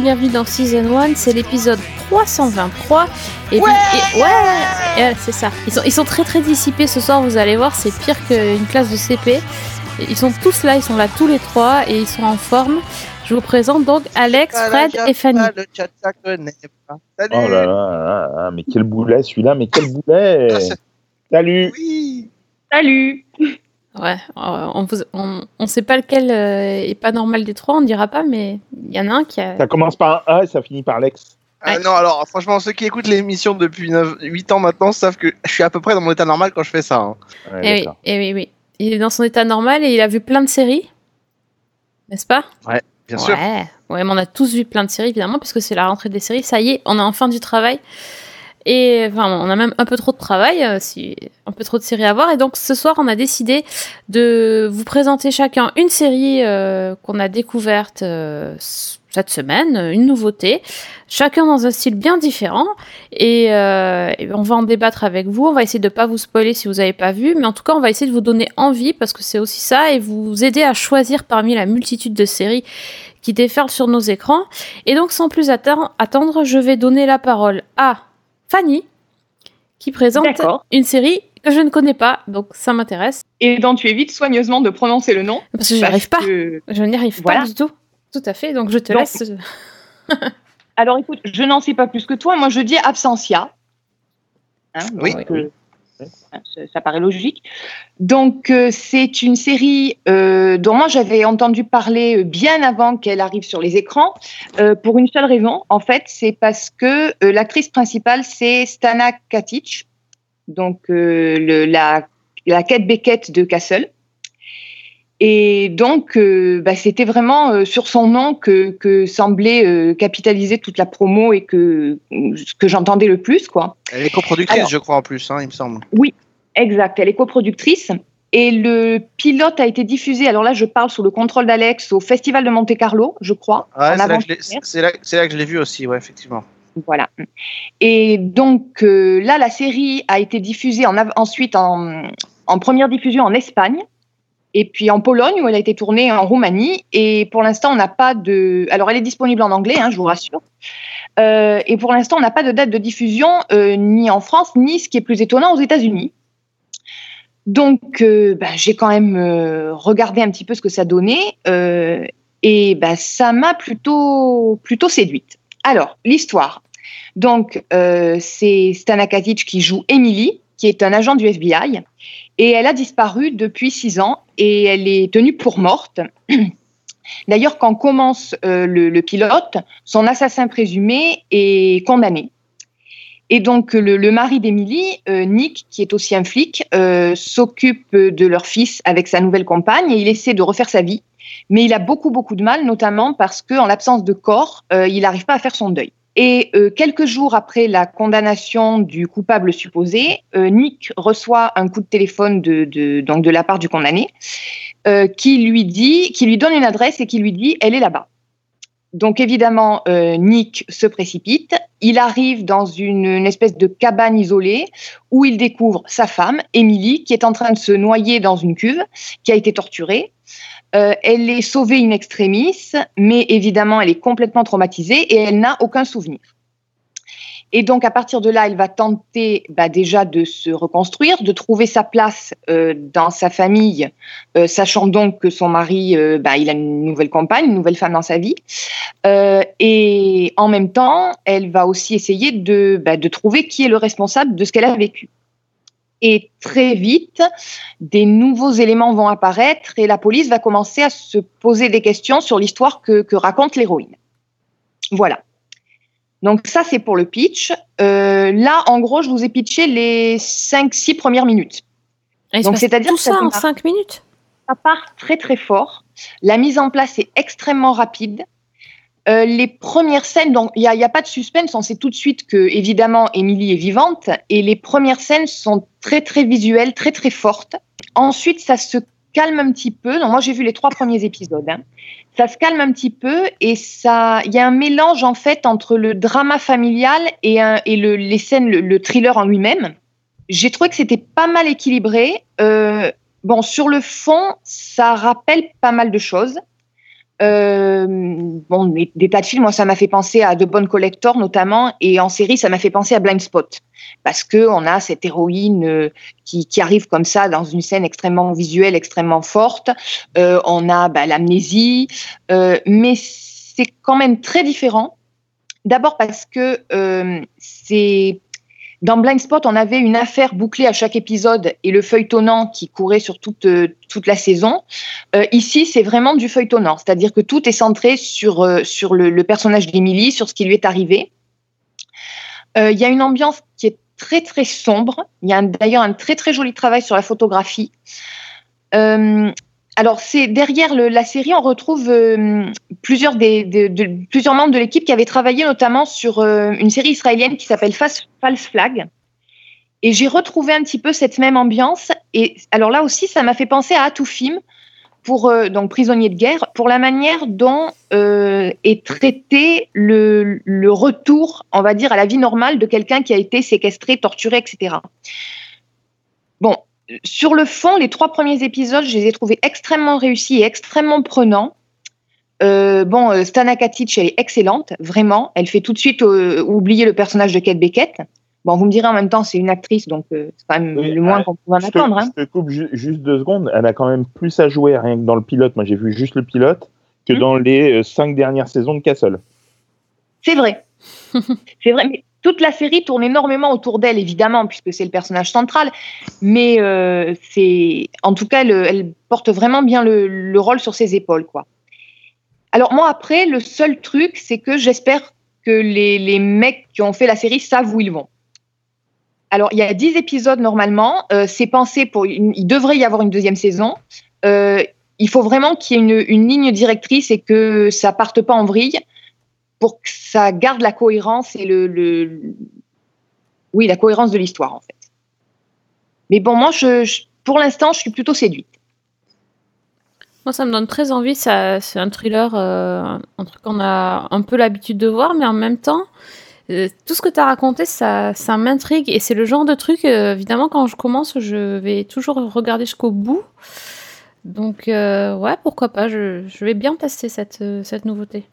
bienvenue dans Season 1, c'est l'épisode 323. Et ouais, ouais, c'est ça. Ils sont, ils sont très très dissipés ce soir, vous allez voir, c'est pire qu'une classe de CP. Ils sont tous là, ils sont là tous les trois et ils sont en forme. Je vous présente donc Alex, Fred et Fanny. Salut. Oh là là, mais quel boulet celui-là, mais quel boulet Salut Salut Ouais, euh, on, on, on, sait pas lequel euh, est pas normal des trois, on dira pas, mais il y en a un qui a. Ça commence par un A et ça finit par l'ex. Ah non, alors franchement, ceux qui écoutent l'émission depuis 9, 8 ans maintenant savent que je suis à peu près dans mon état normal quand je fais ça. Hein. et, eh oui, et eh oui, oui. Il est dans son état normal et il a vu plein de séries, n'est-ce pas? Ouais, bien sûr. Ouais, mais on a tous vu plein de séries évidemment, puisque c'est la rentrée des séries. Ça y est, on a enfin du travail. Et enfin, on a même un peu trop de travail, euh, si, un peu trop de séries à voir. Et donc ce soir, on a décidé de vous présenter chacun une série euh, qu'on a découverte euh, cette semaine, une nouveauté, chacun dans un style bien différent. Et, et, on va en débattre avec vous. On va essayer de pas vous spoiler si vous n'avez pas vu, mais en tout cas, on va essayer de vous donner envie parce que c'est aussi ça et vous aider à choisir parmi la multitude de séries qui déferlent sur nos écrans. Et donc, sans plus attendre, je vais donner la parole à Fanny, qui présente une série que je ne connais pas, donc ça m'intéresse. Et dont tu évites soigneusement de prononcer le nom. Parce que je n'y arrive pas. Je n'y arrive pas du tout. Tout à fait, donc je te laisse. Alors écoute, je n'en sais pas plus que toi. Moi, je dis absentia. Hein, oui. Euh, ça, paraît logique. Donc, euh, c'est une série euh, dont moi j'avais entendu parler bien avant qu'elle arrive sur les écrans, euh, pour une seule raison. En fait, c'est parce que l'actrice principale, c'est Stana Katic, donc la, la Kate Beckett de Castle. Et donc, bah, c'était vraiment sur son nom que, que semblait capitaliser toute la promo et que ce que j'entendais le plus, quoi. Elle est coproductrice, je crois, en plus, hein, il me semble. Oui, Exact, elle est coproductrice. Et le pilote a été diffusé, alors là je parle sous le contrôle d'Alex, au Festival de Monte Carlo, je crois. c'est, là que je l'ai vu aussi, ouais, effectivement. Voilà. Et donc euh, là, la série a été diffusée en, ensuite en, en, première diffusion en Espagne, et puis en Pologne, où elle a été tournée en Roumanie. Et pour l'instant, on n'a pas de. Alors elle est disponible en anglais, hein, je vous rassure. Euh, et pour l'instant, on n'a pas de date de diffusion, euh, ni en France, ni ce qui est plus étonnant, aux États-Unis. Donc, euh, bah, j'ai quand même regardé un petit peu ce que ça donnait et bah, ça m'a plutôt, plutôt séduite. Alors, l'histoire. Donc, c'est Stana Katic qui joue Emily, qui est un agent du FBI, et elle a disparu depuis six ans et elle est tenue pour morte. D'ailleurs, quand commence le, pilote, son assassin présumé est condamné. Et donc le, mari d'Émilie, euh, Nick, qui est aussi un flic, euh, s'occupe de leur fils avec sa nouvelle compagne et il essaie de refaire sa vie. Mais il a beaucoup beaucoup de mal, notamment parce qu'en l'absence de corps, euh, il n'arrive pas à faire son deuil. Et quelques jours après la condamnation du coupable supposé, Nick reçoit un coup de téléphone de, donc de la part du condamné, qui lui dit, qui lui donne une adresse et qui lui dit, elle est là-bas. Donc évidemment, euh, Nick se précipite. Il arrive dans une, espèce de cabane isolée où il découvre sa femme, Emily, qui est en train de se noyer dans une cuve, qui a été torturée. Euh, elle est sauvée in extremis, mais évidemment, elle est complètement traumatisée et elle n'a aucun souvenir. Et donc, à partir de là, elle va tenter bah, déjà de se reconstruire, de trouver sa place euh, dans sa famille, euh, sachant donc que son mari, bah, il a une nouvelle compagne, une nouvelle femme dans sa vie. et en même temps, elle va aussi essayer bah, de trouver qui est le responsable de ce qu'elle a vécu. Et très vite, des nouveaux éléments vont apparaître et la police va commencer à se poser des questions sur l'histoire que, que raconte l'héroïne. Voilà. Donc ça, c'est pour le pitch. Euh, là, en gros, je vous ai pitché les 5-6 premières minutes. donc c'est-à-dire tout ça, en 5 minutes? Ça part très très fort. La mise en place est extrêmement rapide. Euh, les premières scènes, donc il n'y a, pas de suspense, on sait tout de suite que évidemment Émilie est vivante et les premières scènes sont très très visuelles, très très fortes. Ensuite, ça se calme un petit peu. Donc moi j'ai vu les trois premiers épisodes. Hein ça se calme un petit peu et ça, il y a un mélange en fait entre le drama familial et, et le, les scènes, le, thriller en lui-même. J'ai trouvé que c'était pas mal équilibré. Euh, bon, sur le fond, ça rappelle pas mal de choses. Euh, bon, des, tas de films, moi, ça m'a fait penser à The Bonne Collector notamment, et en série, ça m'a fait penser à Blind Spot, parce que on a cette héroïne euh, qui, qui, arrive comme ça dans une scène extrêmement visuelle, extrêmement forte. Euh, on a bah, l'amnésie, mais c'est quand même très différent. D'abord parce que c'est dans Blind Spot, on avait une affaire bouclée à chaque épisode et le feuilletonnant qui courait sur toute, euh, toute la saison. Euh, ici, c'est vraiment du feuilletonnant, c'est-à-dire que tout est centré sur, euh, sur le, personnage d'Emily, sur ce qui lui est arrivé. Il y a une ambiance qui est très très sombre. Il y a d'ailleurs un très très joli travail sur la photographie. Alors, c'est derrière la série, on retrouve euh, plusieurs, des, plusieurs membres de l'équipe qui avaient travaillé notamment sur euh, une série israélienne qui s'appelle False, Flag. Et j'ai retrouvé un petit peu cette même ambiance. Et alors là aussi, ça m'a fait penser à Atoufim, pour euh, donc prisonnier de guerre, pour la manière dont est traité le, le, retour, on va dire, à la vie normale de quelqu'un qui a été séquestré, torturé, etc. Bon, sur le fond, les trois premiers épisodes, je les ai trouvés extrêmement réussis et extrêmement prenants. Euh, bon, euh, Stana Katic, elle est excellente, vraiment. Elle fait tout de suite euh, oublier le personnage de Kate Beckett. Bon, vous me direz en même temps, c'est une actrice, donc c'est quand même le moins qu'on pouvait en attendre. Hein. Je te coupe juste deux secondes. Elle a quand même plus à jouer, rien que dans le pilote. Moi, j'ai vu juste le pilote, que hmm. dans les cinq dernières saisons de Castle. C'est vrai. c'est vrai, mais toute la série tourne énormément autour d'elle, évidemment, puisque c'est le personnage central. Mais euh, c'est, en tout cas, elle porte vraiment bien le, rôle sur ses épaules, quoi. Alors moi, après, le seul truc, c'est que j'espère que les, mecs qui ont fait la série savent où ils vont. Alors, il y a 10 épisodes normalement. Euh, c'est pensé pour. Il devrait y avoir une deuxième saison. Euh, il faut vraiment qu'il y ait une, une, ligne directrice et que ça parte pas en vrille pour que ça garde la cohérence et le, oui la cohérence de l'histoire en fait. Mais bon, moi, pour l'instant, je suis plutôt séduite. Moi, ça me donne très envie. c'est un thriller, euh, un truc qu'on a un peu l'habitude de voir, mais en même temps, euh, tout ce que tu as raconté, ça, ça m'intrigue. Et c'est le genre de truc, euh, évidemment, quand je commence, je vais toujours regarder jusqu'au bout. Donc, ouais, pourquoi pas. Je, je, vais bien tester cette, cette nouveauté.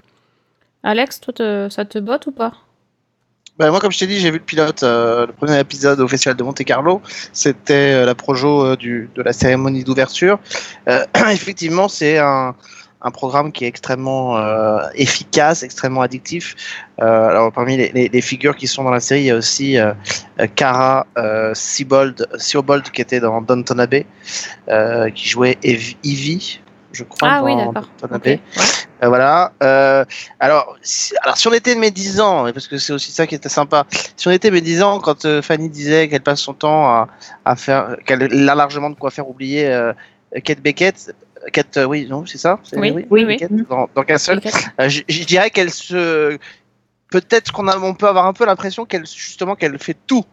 Alex, toi, ça te botte ou pas? Bah, moi, comme je t'ai dit, j'ai vu le pilote, euh, le premier épisode au Festival de Monte Carlo. C'était euh, la projo euh, du, de la cérémonie d'ouverture. effectivement, c'est un, un, programme qui est extrêmement efficace, extrêmement addictif. alors, parmi les, les, figures qui sont dans la série, il y a aussi Cara Sibold, Siobold qui était dans Downton Abbey, qui jouait Evie, je crois. Ah oui, d'accord. Euh, voilà. Euh, alors, si, alors, si on était médisant, parce que c'est aussi ça qui était sympa, si on était médisant quand euh, Fanny disait qu'elle passe son temps à, à faire, qu'elle a largement de quoi faire oublier Kate Beckett, Kate, oui, non, c'est ça? Oui, oui, oui. Dans, dans Castle, je, je dirais qu'elle se. Peut-être qu'on on peut avoir un peu l'impression qu'elle, justement, qu'elle fait tout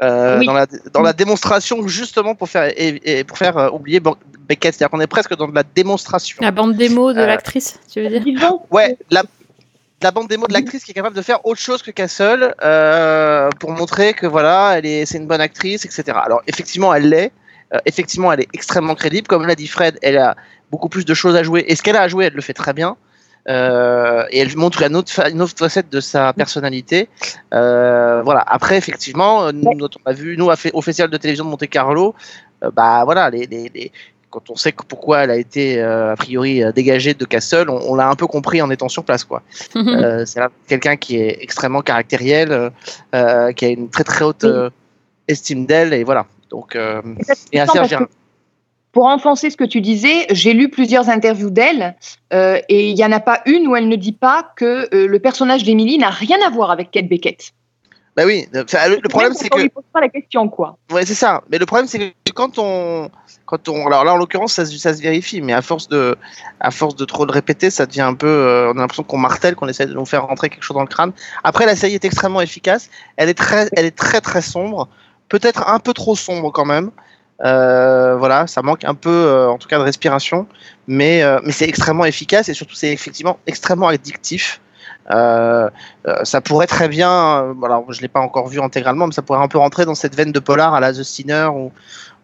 euh, dans, la, dans la démonstration justement pour faire et, pour faire euh, oublier Beckett, c'est-à-dire qu'on est presque dans de la démonstration. La bande démo de euh, l'actrice, tu veux dire? Ouais, la, la bande démo de l'actrice qui est capable de faire autre chose que Castle pour montrer que voilà, elle est, c'est une bonne actrice, etc. Alors effectivement, elle l'est. effectivement, elle est extrêmement crédible. Comme l'a dit Fred, elle a beaucoup plus de choses à jouer. Et ce qu'elle a à jouer, elle le fait très bien. Euh, et elle montre une autre, une autre facette de sa personnalité. Euh, voilà. Après, effectivement, nous, on a vu, nous, au Festival de télévision de Monte Carlo, euh, bah voilà, les, les, les, quand on sait pourquoi elle a été a priori dégagée de Castle, on, l'a un peu compris en étant sur place, quoi. c'est quelqu'un qui est extrêmement caractériel, qui a une très très haute estime d'elle, et voilà. Donc, et assez pour enfoncer ce que tu disais, j'ai lu plusieurs interviews d'elle euh, et il n'y en a pas une où elle ne dit pas que euh, le personnage d'Emily n'a rien à voir avec Kate Beckett. Bah oui, le, problème c'est que. On lui pose pas la question, quoi. Ouais, c'est ça. Mais le problème c'est que quand on. Quand on, alors là, en l'occurrence, ça, ça, se vérifie, mais à force de, à force de trop le répéter, ça devient un peu, euh, on a l'impression qu'on martèle, qu'on essaie de nous faire rentrer quelque chose dans le crâne. Après, la série est extrêmement efficace. Elle est très, elle est très très sombre, peut-être un peu trop sombre quand même. Euh, voilà, ça manque un peu, euh, en tout cas, de respiration, mais, euh, mais c'est extrêmement efficace et surtout c'est effectivement extrêmement addictif. ça pourrait très bien, alors je l'ai pas encore vu intégralement, mais ça pourrait un peu rentrer dans cette veine de polar à la The Sinner ou,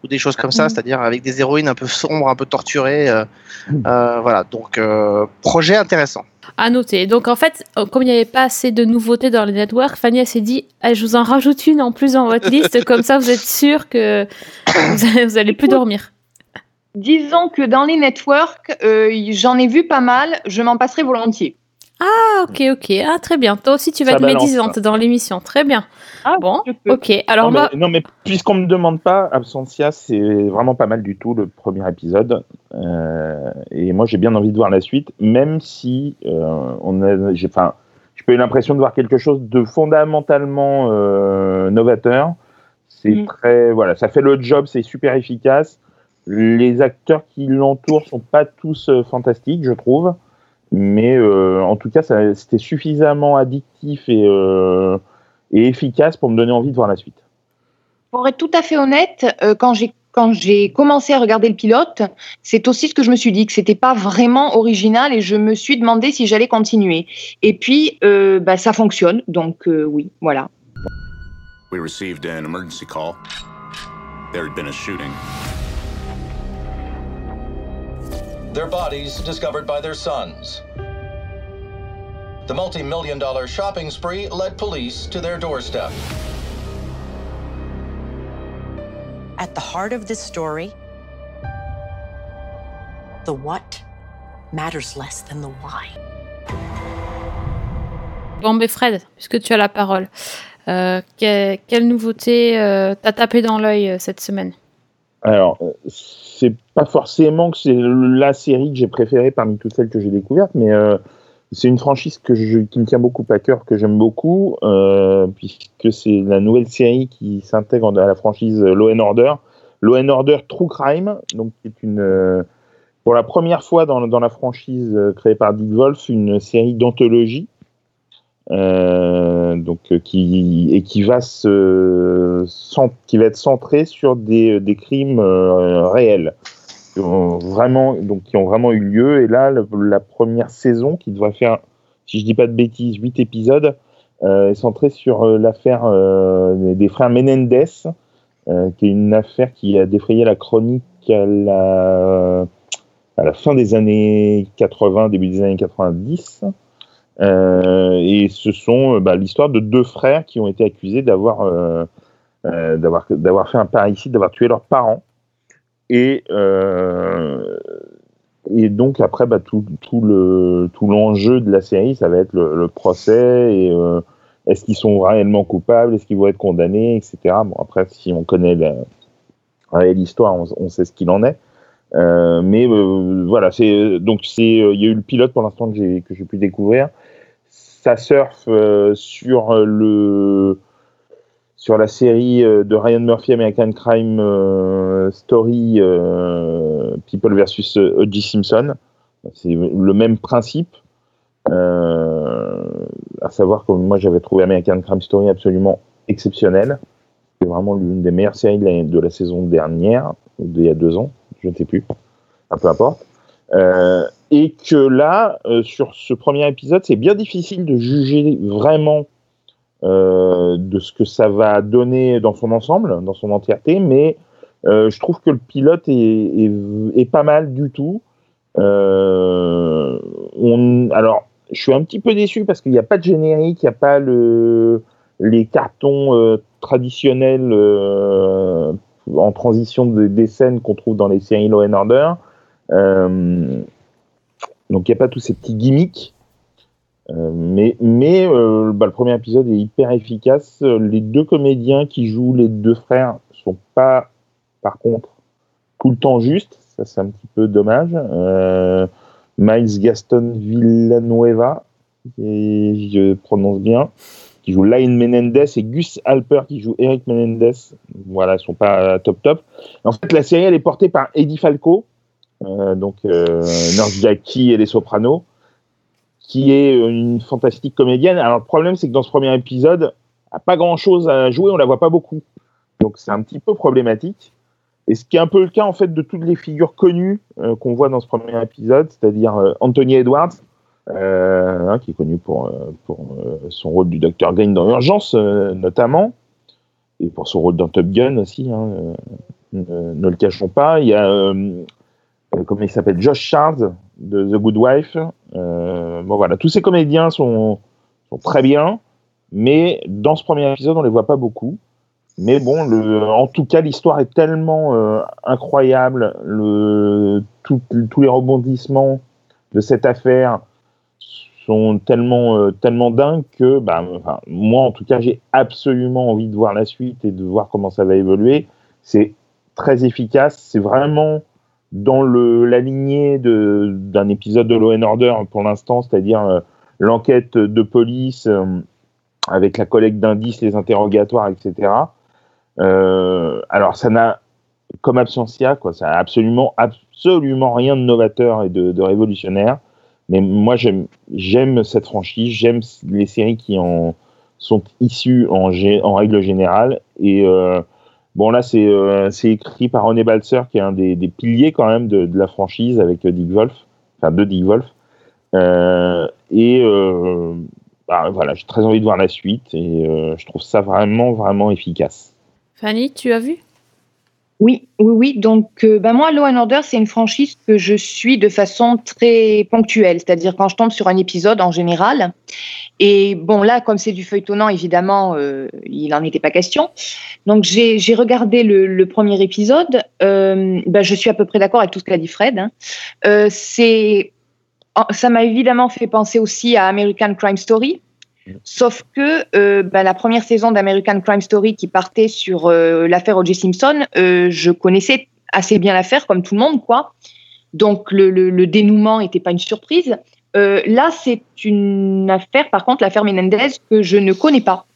ou des choses comme ça, Mhm. c'est-à-dire avec des héroïnes un peu sombres, un peu torturées. euh, voilà, donc projet intéressant. À noter. Donc en fait, euh, comme il n'y avait pas assez de nouveautés dans les networks, Fanny s'est dit Ah, je vous en rajoute une en plus dans votre liste, comme ça vous êtes sûr que vous allez, vous allez plus dormir. Disons que dans les networks, euh, j'en ai vu pas mal, je m'en passerai volontiers. Ah, ok, ok. Ah, très bien. Toi aussi, tu vas Ça être balance, médisante dans l'émission. Très bien. Ah, Bon, ok. Alors non, moi, mais, non, mais puisqu'on me demande pas, Absentia, c'est vraiment pas mal du tout le premier épisode. Euh, et moi, j'ai bien envie de voir la suite, même si euh, on a, j'ai, enfin, j'ai pas eu l'impression de voir quelque chose de fondamentalement euh, novateur. C'est Mm. très, voilà, ça fait le job, c'est super efficace. Les acteurs qui l'entourent sont pas tous euh, fantastiques, je trouve. Mais euh, en tout cas, c'était suffisamment addictif et, euh, et efficace pour me donner envie de voir la suite. Pour être tout à fait honnête, euh, quand j'ai quand j'ai commencé à regarder le pilote, c'est aussi ce que je me suis dit que c'était pas vraiment original et je me suis demandé si j'allais continuer. Et puis, euh, bah, ça fonctionne, donc euh, oui, voilà. We received an emergency call. There had been a shooting. Their bodies discovered by their sons. The multi million dollar shopping spree led police to their doorstep. At the heart of this story, the what matters less than the why. bon, mais Fred, puisque tu as la parole, euh, que- quelle nouveauté euh, t'as tapé dans l'œil euh, cette semaine Alors, euh, c'est pas forcément que c'est la série que j'ai préférée parmi toutes celles que j'ai découvertes, mais euh, c'est une franchise que qui me tient beaucoup à cœur, que j'aime beaucoup, euh, puisque c'est la nouvelle série qui s'intègre à la franchise Law and Order. Law Order True Crime, donc est une, pour la première fois dans, dans la franchise créée par Dick Wolf, une série d'anthologie. Euh, donc euh, qui et qui va se qui va être centré sur des, des crimes euh, réels qui ont vraiment donc qui ont vraiment eu lieu. Et là la première saison qui devrait faire si je dis pas de bêtises huit épisodes euh, est centrée sur euh, l'affaire euh, des- frères Menendez euh, qui est une affaire qui a défrayé la chronique à la fin des années 80 début des années 90 euh, et ce sont euh, bah, l'histoire de deux frères qui ont été accusés d'avoir euh, euh, d'avoir d'avoir fait un parricide, d'avoir tué leurs parents. Et euh, et donc après bah, tout, tout le tout l'enjeu de la série, ça va être le, procès et euh, est-ce qu'ils sont réellement coupables, est-ce qu'ils vont être condamnés, etc. Bon après si on connaît la réelle histoire, on, on sait ce qu'il en est. Euh, mais euh, voilà, c'est donc c'est euh, il y a eu le pilote pour l'instant que j'ai pu découvrir. Ça surfe euh, sur euh, le sur la série euh, de Ryan Murphy American Crime Story People versus O.J. Simpson. C'est le même principe. Euh, à savoir que moi j'avais trouvé American Crime Story absolument exceptionnel. C'est vraiment l'une des meilleures séries de la, saison dernière, d'il y a deux ans, je ne sais plus. Un peu importe. Euh, et que là, euh, sur ce premier épisode, c'est bien difficile de juger vraiment euh, de ce que ça va donner dans son ensemble, dans son entièreté, mais je trouve que le pilote est, pas mal du tout. Alors, je suis un petit peu déçu parce qu'il n'y a pas de générique, il n'y a pas le, les cartons traditionnels en transition de, des scènes qu'on trouve dans les séries Law and Order. Euh, donc il n'y a pas tous ces petits gimmicks. Euh, mais mais euh, bah, le premier épisode est hyper efficace. Les deux comédiens qui jouent les deux frères sont pas, par contre, tout le temps justes. Ça, c'est un petit peu dommage. Miles Gaston Villanueva, je prononce bien, qui joue Lyle Menendez, et Gus Alper qui joue Eric Menendez. Voilà, ils sont pas top top. En fait, la série, elle est portée par Eddie Falco, donc euh, Jackie et Les Sopranos, qui est une fantastique comédienne. Alors, le problème, c'est que dans ce premier épisode, elle n'a pas grand-chose à jouer, on la voit pas beaucoup. Donc, c'est un petit peu problématique. Et ce qui est un peu le cas, en fait, de toutes les figures connues euh, qu'on voit dans ce premier épisode, c'est-à-dire euh, Anthony Edwards, euh, hein, qui est connu pour, euh, euh, son rôle du Dr. Green dans Urgence, euh, notamment, et pour son rôle dans Top Gun aussi. Hein, euh, ne, le cachons pas. Il y a, euh, euh, comment il s'appelle, Josh Charles de The Good Wife. Euh, bon voilà, tous ces comédiens sont, sont très bien, mais dans ce premier épisode, on les voit pas beaucoup. Mais bon, en tout cas, l'histoire est tellement euh, incroyable, tous les rebondissements de cette affaire sont tellement, euh, tellement dingues que, bah, moi, en tout cas, j'ai absolument envie de voir la suite et de voir comment ça va évoluer. C'est très efficace, c'est vraiment dans le, la lignée d'un épisode de Law and Order pour l'instant, c'est-à-dire euh, l'enquête de police euh, avec la collecte d'indices, les interrogatoires, etc. Euh, alors, ça n'a, comme Absentia, quoi, ça a absolument, absolument rien de novateur et de, révolutionnaire. Mais moi, j'aime, cette franchise, j'aime les séries qui en sont issues en, en règle générale. Et bon, là, c'est, euh, c'est écrit par René Balser, qui est un des, piliers quand même de, la franchise avec euh, Dick Wolf, enfin de Dick Wolf. Euh, et bah, voilà, j'ai très envie de voir la suite et je trouve ça vraiment, vraiment efficace. Fanny, tu as vu? Oui, oui, oui. Donc, euh, bah, moi, Law and Order, c'est une franchise que je suis de façon très ponctuelle, c'est-à-dire quand je tombe sur un épisode en général. Et bon, là, comme c'est du feuilletonnant, évidemment, euh, il n'en était pas question. Donc, j'ai regardé le, premier épisode. Euh, bah, je suis à peu près d'accord avec tout ce qu'a dit Fred. hein. Euh, c'est, ça m'a évidemment fait penser aussi à American Crime Story. Sauf que euh, bah, la première saison d'American Crime Story qui partait sur euh, l'affaire O.J. Simpson, euh, je connaissais assez bien l'affaire, comme tout le monde, quoi. Donc le, dénouement n'était pas une surprise. Là, c'est une affaire, par contre, l'affaire Menendez, que je ne connais pas.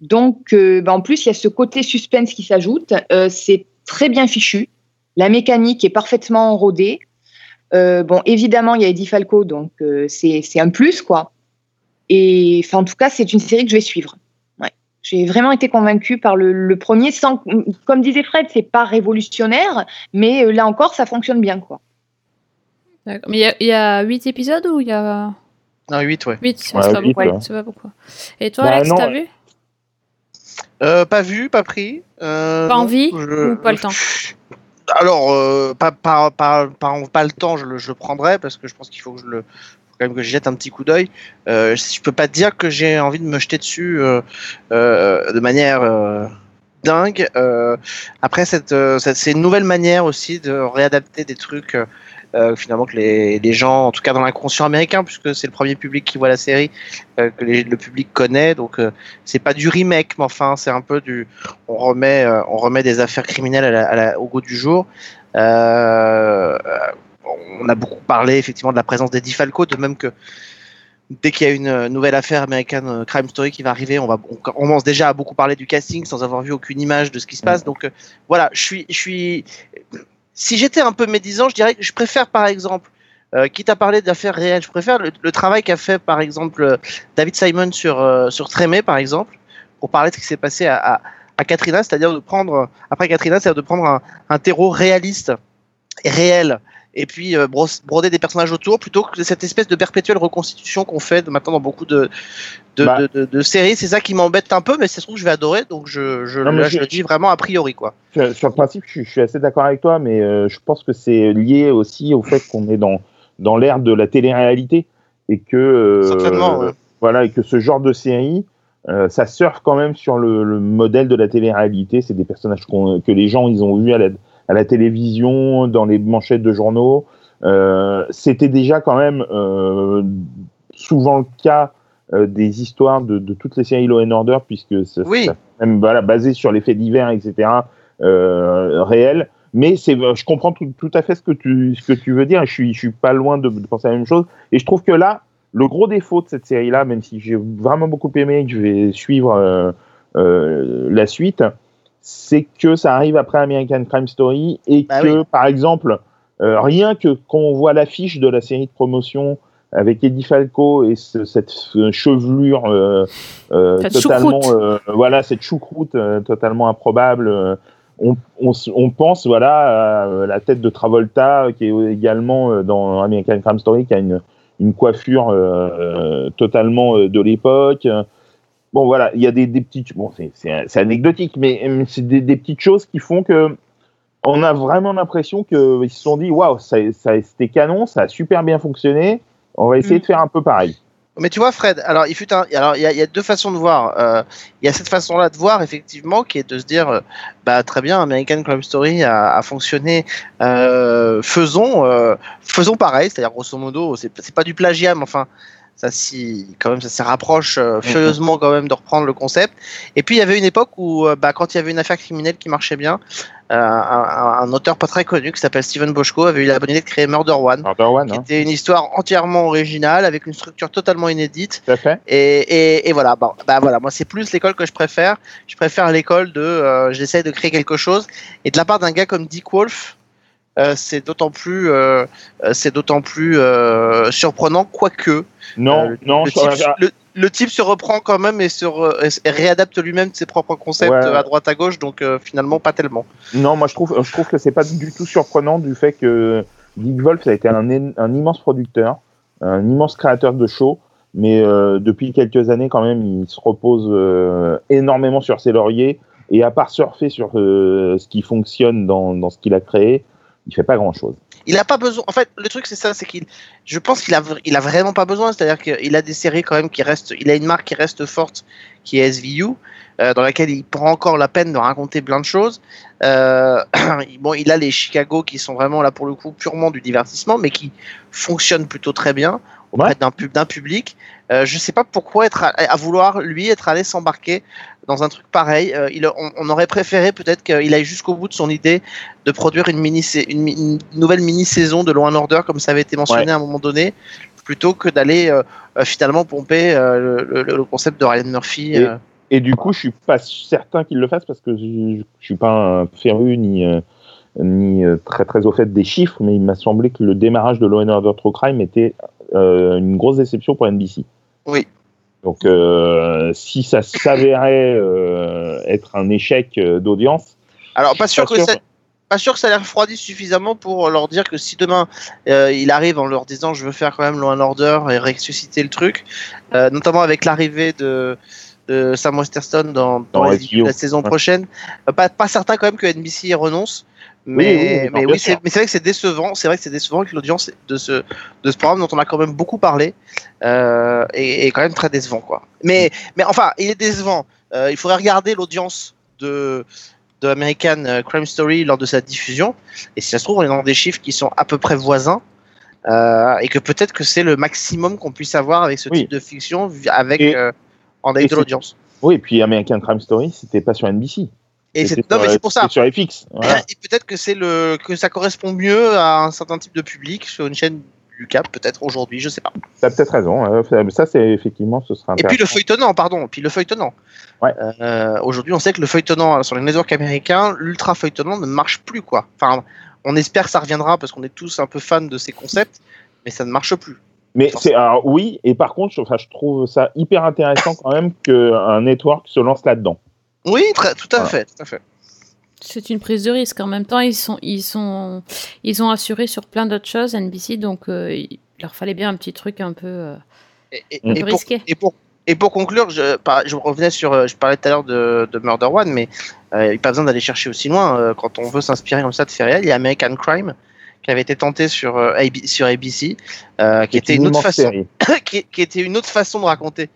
Donc, bah, en plus, il y a ce côté suspense qui s'ajoute. C'est très bien fichu. La mécanique est parfaitement rodée. Bon, évidemment, il y a Eddie Falco, donc c'est un plus, quoi. Et enfin, en tout cas, c'est une série que je vais suivre. Ouais. J'ai vraiment été convaincue par le, le premier, sans, comme disait Fred, c'est pas révolutionnaire, mais euh, là encore, ça fonctionne bien, quoi. D'accord. Mais il y a- il y, a 8 épisodes ou il y a Non, 8, ouais. 8 C'est Ouais, pas huit, beaucoup. ouais. C'est pas beaucoup. Et toi, Bah, Alex, t'as vu? Euh, pas vu, pas pris. Euh, Pas non, envie je- ou pas le temps? Alors, euh, pas, pas, pas, pas, pas le temps, je le, je le prendrai parce que je pense qu'il faut que je le quand même que je jette un petit coup d'œil. Euh, je peux pas dire que j'ai envie de me jeter dessus euh, euh, de manière euh, dingue. Après, cette, cette- c'est une nouvelle manière aussi de réadapter des trucs. finalement que les, les gens, en tout cas dans l'inconscient américain, puisque c'est le premier public qui voit la série, que le public connaît, donc c'est pas du remake, mais enfin c'est un peu du, on remet, on remet des affaires criminelles au goût du jour. On a beaucoup parlé effectivement de la présence d'Eddie Falco, de même que dès qu'il y a une euh, nouvelle affaire American Crime Story qui va arriver, on va, on commence déjà à beaucoup parler du casting sans avoir vu aucune image de ce qui se passe. Donc euh, voilà, je suis, je suis. Si j'étais un peu médisant, je dirais que je préfère par exemple, euh, quitte à parler d'affaires réelles, je préfère le, le travail qu'a fait par exemple euh, David Simon sur euh, sur Trémé par exemple, pour parler de ce qui s'est passé à, à, à Katrina, c'est-à-dire de prendre après Katrina, c'est-à-dire de prendre un, un terreau réaliste et réel et puis euh, broder des personnages autour plutôt que cette espèce de perpétuelle reconstitution qu'on fait maintenant dans beaucoup de, de, Bah. de, séries. C'est ça qui m'embête un peu, mais c'est ce que je vais adorer, donc je, je, Non, mais là, je je- le dis vraiment a priori. quoi. Sur, sur le principe, je, suis- assez d'accord avec toi, mais euh, je pense que c'est lié aussi au fait qu'on est dans, dans l'ère de la télé-réalité et que euh, ouais. voilà et que ce genre de série, euh, ça surfe quand même sur le, le modèle de la télé-réalité. C'est des personnages que les gens ils ont vus à la, à la télévision, dans les manchettes de journaux. Euh, C'était déjà quand même euh, souvent le cas euh, des histoires de, de toutes les séries Law and Order, puisque ça, Oui. même voilà, basé sur les faits divers, etc. Réels. Mais c'est, je comprends tout, tout à fait ce que tu, ce que tu veux dire. Je suis, je suis pas loin de, de penser la même chose. Et je trouve que là, le gros défaut de cette série-là, même si j'ai vraiment beaucoup aimé et que je vais suivre euh, euh, la suite, c'est que ça arrive après American Crime Story et Bah que, oui. par exemple, euh, rien que quand on voit l'affiche de la série de promotion avec Eddie Falco et ce- cette chevelure euh, euh, Cette totalement, choucroute. euh, voilà, cette choucroute euh, totalement improbable. euh, on, on, on pense voilà à la tête de Travolta qui est également euh, dans American Crime Story qui a une, une coiffure euh, euh, totalement euh, de l'époque. Bon voilà, il y a des, des petites bon c'est anecdotique mais euh, c'est des, des petites choses qui font que on a vraiment l'impression qu'ils se sont dit waouh, ça, ça- c'était canon, ça a super bien fonctionné. On va essayer Mm. de faire un peu pareil. Mais tu vois, Fred, alors il fut un, alors il y a, il y a deux façons de voir. Euh, il y a cette façon-là de voir effectivement, qui est de se dire, euh, bah très bien, American Crime Story a, a fonctionné, euh, faisons, faisons pareil, c'est-à-dire grosso modo, c'est c'est pas du plagiat, mais enfin. Ça s'y, quand même, ça s'y rapproche euh, furieusement quand même de reprendre le concept. Et puis il y avait une époque où, euh, bah, quand il y avait une affaire criminelle qui marchait bien, euh, un, auteur pas très connu qui s'appelle Steven Boschko avait eu la bonne idée de créer Murder One, Murder One, qui hein, était une histoire entièrement originale avec une structure totalement inédite. tout à fait. Et, et, et voilà, bah, bah voilà, moi c'est plus l'école que je préfère. Je préfère l'école de euh, j'essaie de créer quelque chose. Et de la part d'un gars comme Dick Wolf, c'est d'autant plus, euh, euh, c'est d'autant plus euh, surprenant, quoique Non, euh, non, le, je- type, le, le type se reprend quand même et se re- et réadapte lui-même ses propres concepts Ouais. euh, à droite à gauche, donc euh, finalement pas tellement. non, moi je trouve, je trouve que c'est pas du tout surprenant du fait que Dick Wolf ça a été un, un immense producteur, un immense créateur de shows, mais euh, depuis quelques années quand même, il se repose euh, énormément sur ses lauriers et à part surfer sur euh, ce qui fonctionne dans, dans ce qu'il a créé, il fait pas grand chose. Il a pas besoin. En fait, le truc c'est ça, c'est qu'il, je pense qu'il a, il a vraiment pas besoin. C'est-à-dire qu'il a des séries quand même qui restent. Il a une marque qui reste forte, qui est SVU, euh, dans laquelle il prend encore la peine de raconter plein de choses. Euh, bon, il a les Chicago qui sont vraiment là pour le coup purement du divertissement, mais qui fonctionnent plutôt très bien auprès Ouais. d'un pub, d'un public. Euh, je sais pas pourquoi être à, à vouloir lui être allé s'embarquer dans un truc pareil. Euh, il, on, on aurait préféré peut-être qu'il aille jusqu'au bout de son idée de produire une, mini, une, une nouvelle mini-saison de Law and Order, comme ça avait été mentionné Ouais. à un moment donné, plutôt que d'aller euh, euh, finalement pomper le, le- le concept de Ryan Murphy. Et-. Et du coup, je suis pas certain qu'il le fasse parce que je, je suis pas un féru ni ni très très au fait des chiffres, mais il m'a semblé que le démarrage de Law and Order True Crime était une grosse déception pour NBC. Oui. Donc, euh, si ça s'avérait euh, être un échec euh, d'audience, Alors, pas sûr, pas que ça. Pas sûr que ça les refroidisse suffisamment pour leur dire que si demain euh, il arrive en leur disant je veux faire quand même Law and Order et ressusciter le truc, euh, notamment avec l'arrivée de, de Sam Westerstone dans, la saison Ouais. prochaine, euh, pas, pas certain quand même que NBC y renonce. Mais Oui, mais oui, c'est vrai que c'est décevant. C'est vrai que c'est décevant que l'audience de ce de ce programme dont on a quand même beaucoup parlé euh, est, est quand même très décevant quoi. Mais mais enfin, il est décevant. Euh, il faudrait regarder l'audience de de American euh, Crime Story lors de sa diffusion. Et si ça se trouve, on est dans des chiffres qui sont à peu près voisins. euh, et que peut-être que c'est le maximum qu'on puisse avoir avec ce Oui. type de fiction avec Et- euh, en avec de l'audience. oui, et puis American Crime Story, c'était pas sur NBC. Et c'est C'était non mais sur- c'est pour ça. sur FX. Voilà. Et peut-être que c'est le que ça correspond mieux à un certain type de public sur une chaîne du Cap peut-être aujourd'hui, je sais pas. T'as peut-être raison. hein. Ça, c'est effectivement, ce sera Et puis le feuilletonnant, pardon, puis le feuilletonnant. Ouais. Euh, aujourd'hui, on sait que le feuilletonnant sur les networks américains, l'ultra feuilletonnant ne marche plus quoi. Enfin, on espère que ça reviendra parce qu'on est tous un peu fans de ces concepts, mais ça ne marche plus. Mais c'est alors oui, et par contre, je, enfin, je trouve ça hyper intéressant quand même qu'un network se lance là-dedans. Oui, très, tout à Voilà. fait, tout à fait. C'est une prise de risque. En même temps, ils sont, ils sont, ils ont assuré sur plein d'autres choses NBC, donc euh, il leur fallait bien un petit truc un peu, euh, Et, et- un et peu pour, risqué. et pour et pour conclure, je, revenais sur, euh, je parlais tout à l'heure de, de Murder One, mais euh, il n'y a pas besoin d'aller chercher aussi loin. euh, quand on veut s'inspirer comme ça de faits réels, il y a American Crime qui avait été tenté sur, euh, AB sur ABC, euh, qui était une autre façon, qui était une autre façon de raconter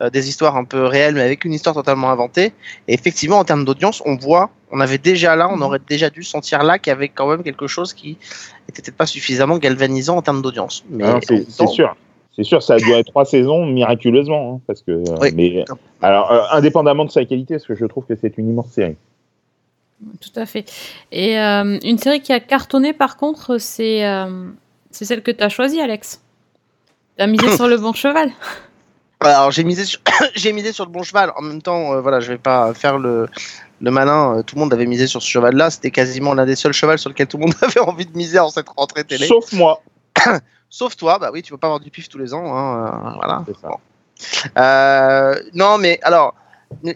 euh, des histoires un peu réelles, mais avec une histoire totalement inventée. Et effectivement, en termes d'audience, on voit, on avait déjà là, on aurait déjà dû sentir là qu'il y avait quand même quelque chose qui était peut-être pas suffisamment galvanisant en termes d'audience. Mais Ah c'est sûr. C'est sûr, ça a duré trois saisons miraculeusement, hein, parce que. euh, Oui. Mais alors, euh, indépendamment de sa qualité, parce que je trouve que c'est une immense série. Tout à fait. Et euh, une série qui a cartonné, par contre, c'est euh, c'est celle que tu as choisie, Alex. Tu as misé sur le bon cheval. Alors j'ai misé sur j'ai misé sur le bon cheval. En même temps, euh, voilà, je vais pas faire le le malin. Euh, Tout le monde avait misé sur ce cheval-là. C'était quasiment l'un des seuls chevals sur lequel tout le monde avait envie de miser en cette rentrée télé. Sauf moi. Sauf toi, bah oui, tu peux pas avoir du pif tous les ans, hein, euh, voilà. C'est ça. Bon. Euh, non, mais alors,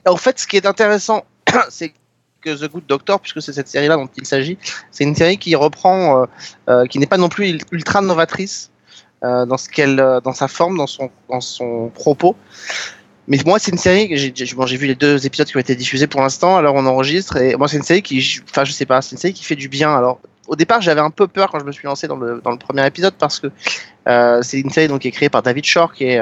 en fait, ce qui est intéressant, c'est que The Good Doctor, puisque c'est cette série-là dont il s'agit, c'est une série qui reprend, euh, euh, qui n'est pas non plus ul- ultra novatrice euh, dans ce qu'elle, euh, dans sa forme, dans son, dans son propos, mais moi, c'est une série que j'ai bon, vu les deux épisodes qui ont été diffusés pour l'instant. Alors on enregistre et moi, c'est une série qui, enfin, je sais pas, c'est une série qui fait du bien. Alors au départ, j'avais un peu peur quand je me suis lancé dans le dans le premier épisode parce que euh, c'est une série donc qui est créée par David Shore, qui est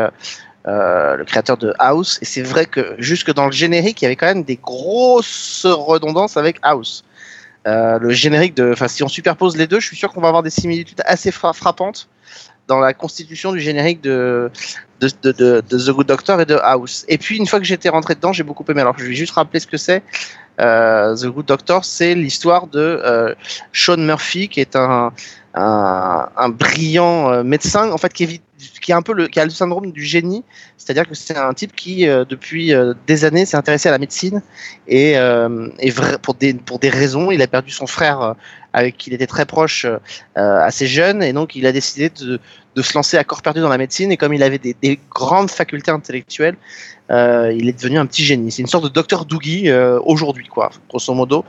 le créateur de House. Et c'est vrai que jusque dans le générique, il y avait quand même des grosses redondances avec House. Le générique de, enfin, si on superpose les deux, je suis sûr qu'on va avoir des similitudes assez fra- frappantes dans la constitution du générique de, The Good Doctor et de House. Et puis, une fois que j'étais rentré dedans, j'ai beaucoup aimé. Alors, je vais juste rappeler ce que c'est. Euh, The Good Doctor, c'est l'histoire de euh, Sean Murphy, qui est un, brillant euh, médecin, en fait, qui, est, un peu le, a le syndrome du génie. C'est-à-dire que c'est un type qui, depuis des années, s'est intéressé à la médecine et, pour, des, raisons, il a perdu son frère avec qui il était très proche euh, assez jeune et donc il a décidé de, se lancer à corps perdu dans la médecine et comme il avait des, des grandes facultés intellectuelles, euh, il est devenu un petit génie. C'est une sorte de docteur Doogie euh, aujourd'hui, quoi, grosso modo.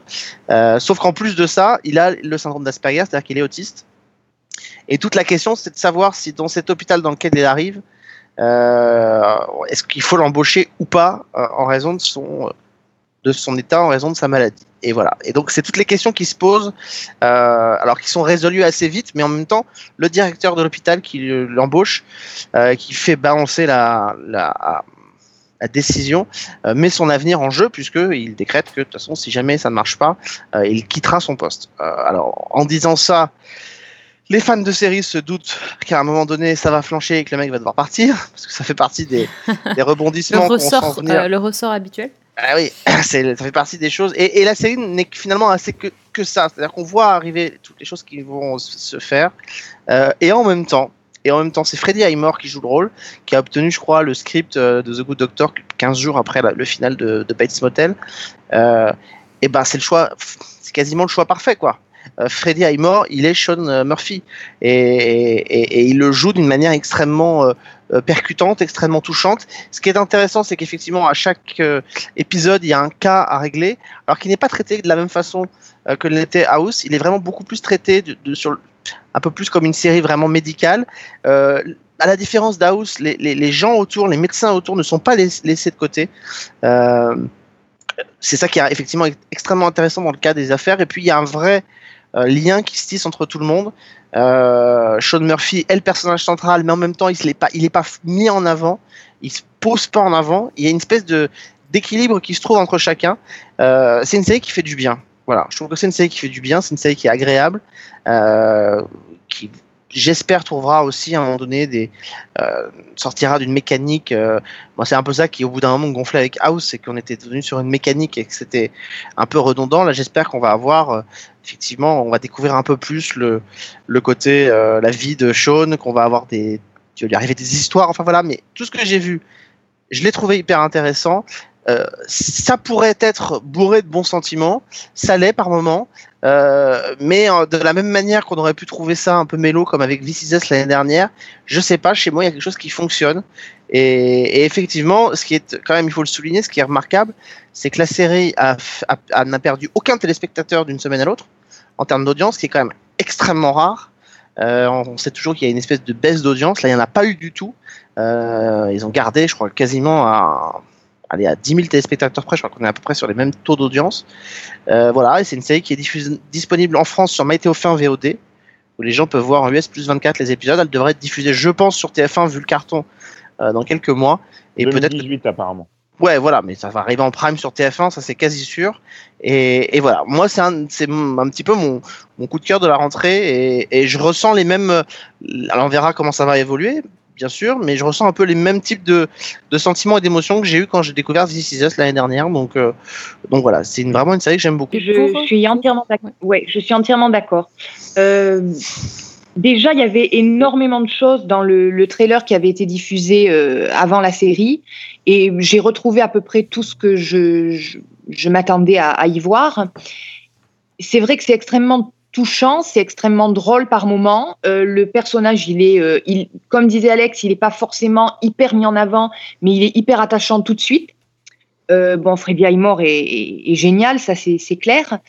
Euh, sauf qu'en plus de ça, il a le syndrome d'Asperger, c'est-à-dire qu'il est autiste. Et toute la question, c'est de savoir si dans cet hôpital dans lequel il arrive, est-ce qu'il faut l'embaucher ou pas en raison de son de son état, en raison de sa maladie. Et voilà. Et donc c'est toutes les questions qui se posent, euh, alors qui sont résolues assez vite, mais en même temps, le directeur de l'hôpital qui l'embauche, euh, qui fait balancer la, la, la décision, euh, met son avenir en jeu puisque il décrète que de toute façon, si jamais ça ne marche pas, euh, il quittera son poste. Euh, alors en disant ça, les fans de série se doutent qu'à un moment donné, ça va flancher et que le mec va devoir partir, parce que ça fait partie des, des Le rebondissements sent ressort, euh, le ressort habituel. Ah oui, ça fait partie des choses. Et, et la série n'est finalement assez que, que ça. C'est-à-dire qu'on voit arriver toutes les choses qui vont se faire. Euh, et en même temps, et en même temps, c'est Freddie Highmore qui joue le rôle, qui a obtenu, je crois, le script euh, de The Good Doctor 15 jours après le final de, Bates Motel. Euh, et ben, c'est le choix, c'est quasiment le choix parfait, quoi. Euh, Freddie Highmore, il est Sean Murphy et, il le joue d'une manière extrêmement percutante, extrêmement touchante. Ce qui est intéressant, c'est qu'effectivement, à chaque euh, épisode, il y a un cas à régler, alors qu'il n'est pas traité de la même façon euh, que l'était House. Il est vraiment beaucoup plus traité un peu plus comme une série vraiment médicale. Euh, à la différence d'House, les, gens autour, les médecins autour ne sont pas laiss- laissés de côté. Euh, c'est ça qui est effectivement ex- extrêmement intéressant dans le cas des affaires. Et puis il y a un vrai euh, lien qui se tisse entre tout le monde. Euh, Sean Murphy est le personnage central, mais en même temps, il n'est pas, pas mis en avant, il se pose pas en avant. Il y a une espèce de d'équilibre qui se trouve entre chacun. Euh, c'est une série qui fait du bien. Voilà, je trouve que c'est une série qui fait du bien, c'est une série qui est agréable, euh, qui j'espère trouvera aussi à un moment donné des euh, sortira d'une mécanique. Euh, moi, c'est un peu ça qui au bout d'un moment me gonflait avec House, c'est qu'on était devenu sur une mécanique et que c'était un peu redondant. Là, j'espère qu'on va avoir euh, effectivement, on va découvrir un peu plus le le côté euh, la vie de Sean, qu'on va avoir des tu lui arriver des histoires. Enfin voilà, mais tout ce que j'ai vu, je l'ai trouvé hyper intéressant. Euh, ça pourrait être bourré de bons sentiments, ça l'est par moments, euh, mais euh, de la même manière qu'on aurait pu trouver ça un peu mélo comme avec Us l'année dernière, je sais pas, chez moi il y a quelque chose qui fonctionne. Et, effectivement, ce qui est quand même, il faut le souligner, ce qui est remarquable, c'est que la série n'a perdu aucun téléspectateur d'une semaine à l'autre en termes d'audience, ce qui est quand même extrêmement rare. Euh, on sait toujours qu'il y a une espèce de baisse d'audience. Là, il n'y en a pas eu du tout. Ils ont gardé, je crois, quasiment à, allez, à 10 000 téléspectateurs près. Je crois qu'on est à peu près sur les mêmes taux d'audience. Euh, voilà, et c'est une série qui est diffuse- disponible en France sur MyTF1 VOD, où les gens peuvent voir en US plus 24 les épisodes. Elle devrait être diffusée, je pense, sur TF1 vu le carton euh, dans quelques mois. Et peut-être que 2018 apparemment. Ouais, voilà, mais ça va arriver en prime sur TF1, ça c'est quasi sûr. Et, et voilà, moi c'est un, c'est un petit peu mon, mon coup de cœur de la rentrée et, et je ressens les mêmes. euh, Alors on verra comment ça va évoluer, bien sûr, mais je ressens un peu les mêmes types de, de sentiments et d'émotions que j'ai eu quand j'ai découvert This Is Us l'année dernière. Donc, euh, donc voilà, c'est une, vraiment une série que j'aime beaucoup. Je, je suis entièrement d'accord. Ouais, je suis entièrement d'accord. Euh, déjà, il y avait énormément de choses dans le, le trailer qui avait été diffusé euh, avant la série, et j'ai retrouvé à peu près tout ce que je, je, je m'attendais à, à y voir. C'est vrai que c'est extrêmement touchant, c'est extrêmement drôle par moment. Euh, le personnage, il est, euh, il, comme disait Alex, il n'est pas forcément hyper mis en avant, mais il est hyper attachant tout de suite. Euh, bon, Freddie Highmore est, est, est génial, ça c'est clair.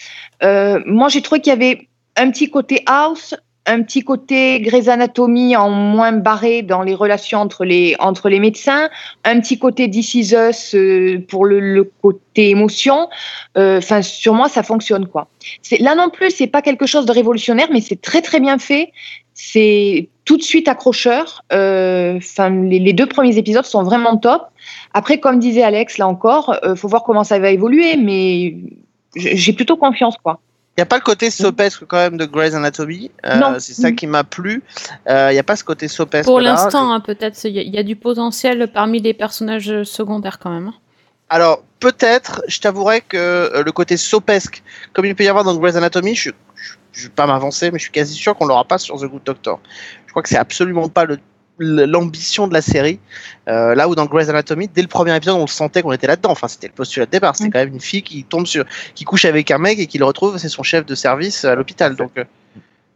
Moi, j'ai trouvé qu'il y avait un petit côté house, un petit côté Grey's Anatomy en moins barré dans les relations entre les, entre les médecins, un petit côté This Is Us euh, pour le, le côté émotion. Euh, Enfin, sur moi, ça fonctionne quoi. Là non plus, c'est pas quelque chose de révolutionnaire, mais c'est très très bien fait. C'est tout de suite accrocheur. Euh, Enfin, les, les deux premiers épisodes sont vraiment top. Après, comme disait Alex, là encore, euh, faut voir comment ça va évoluer, mais j'ai plutôt confiance quoi. Il n'y a pas le côté sopesque quand même de Grey's Anatomy. Euh, c'est ça qui m'a plu. Euh, Il n'y a pas ce côté sopesque. Pour l'instant, hein, peut-être, il y, a- il y a du potentiel parmi les personnages secondaires quand même. hein. Alors peut-être, je t'avouerai que euh, le côté sopesque, comme il peut y avoir dans Grey's Anatomy, je, je vais pas m'avancer, mais je suis quasi sûr qu'on l'aura pas sur The Good Doctor. Je crois que c'est absolument pas le l'ambition de la série Euh, là où dans Grey's Anatomy dès le premier épisode on le sentait qu'on était là-dedans enfin c'était le postulat de départ c'était Mm. quand même une fille qui tombe sur qui couche avec un mec et qui le retrouve c'est son chef de service à l'hôpital donc euh,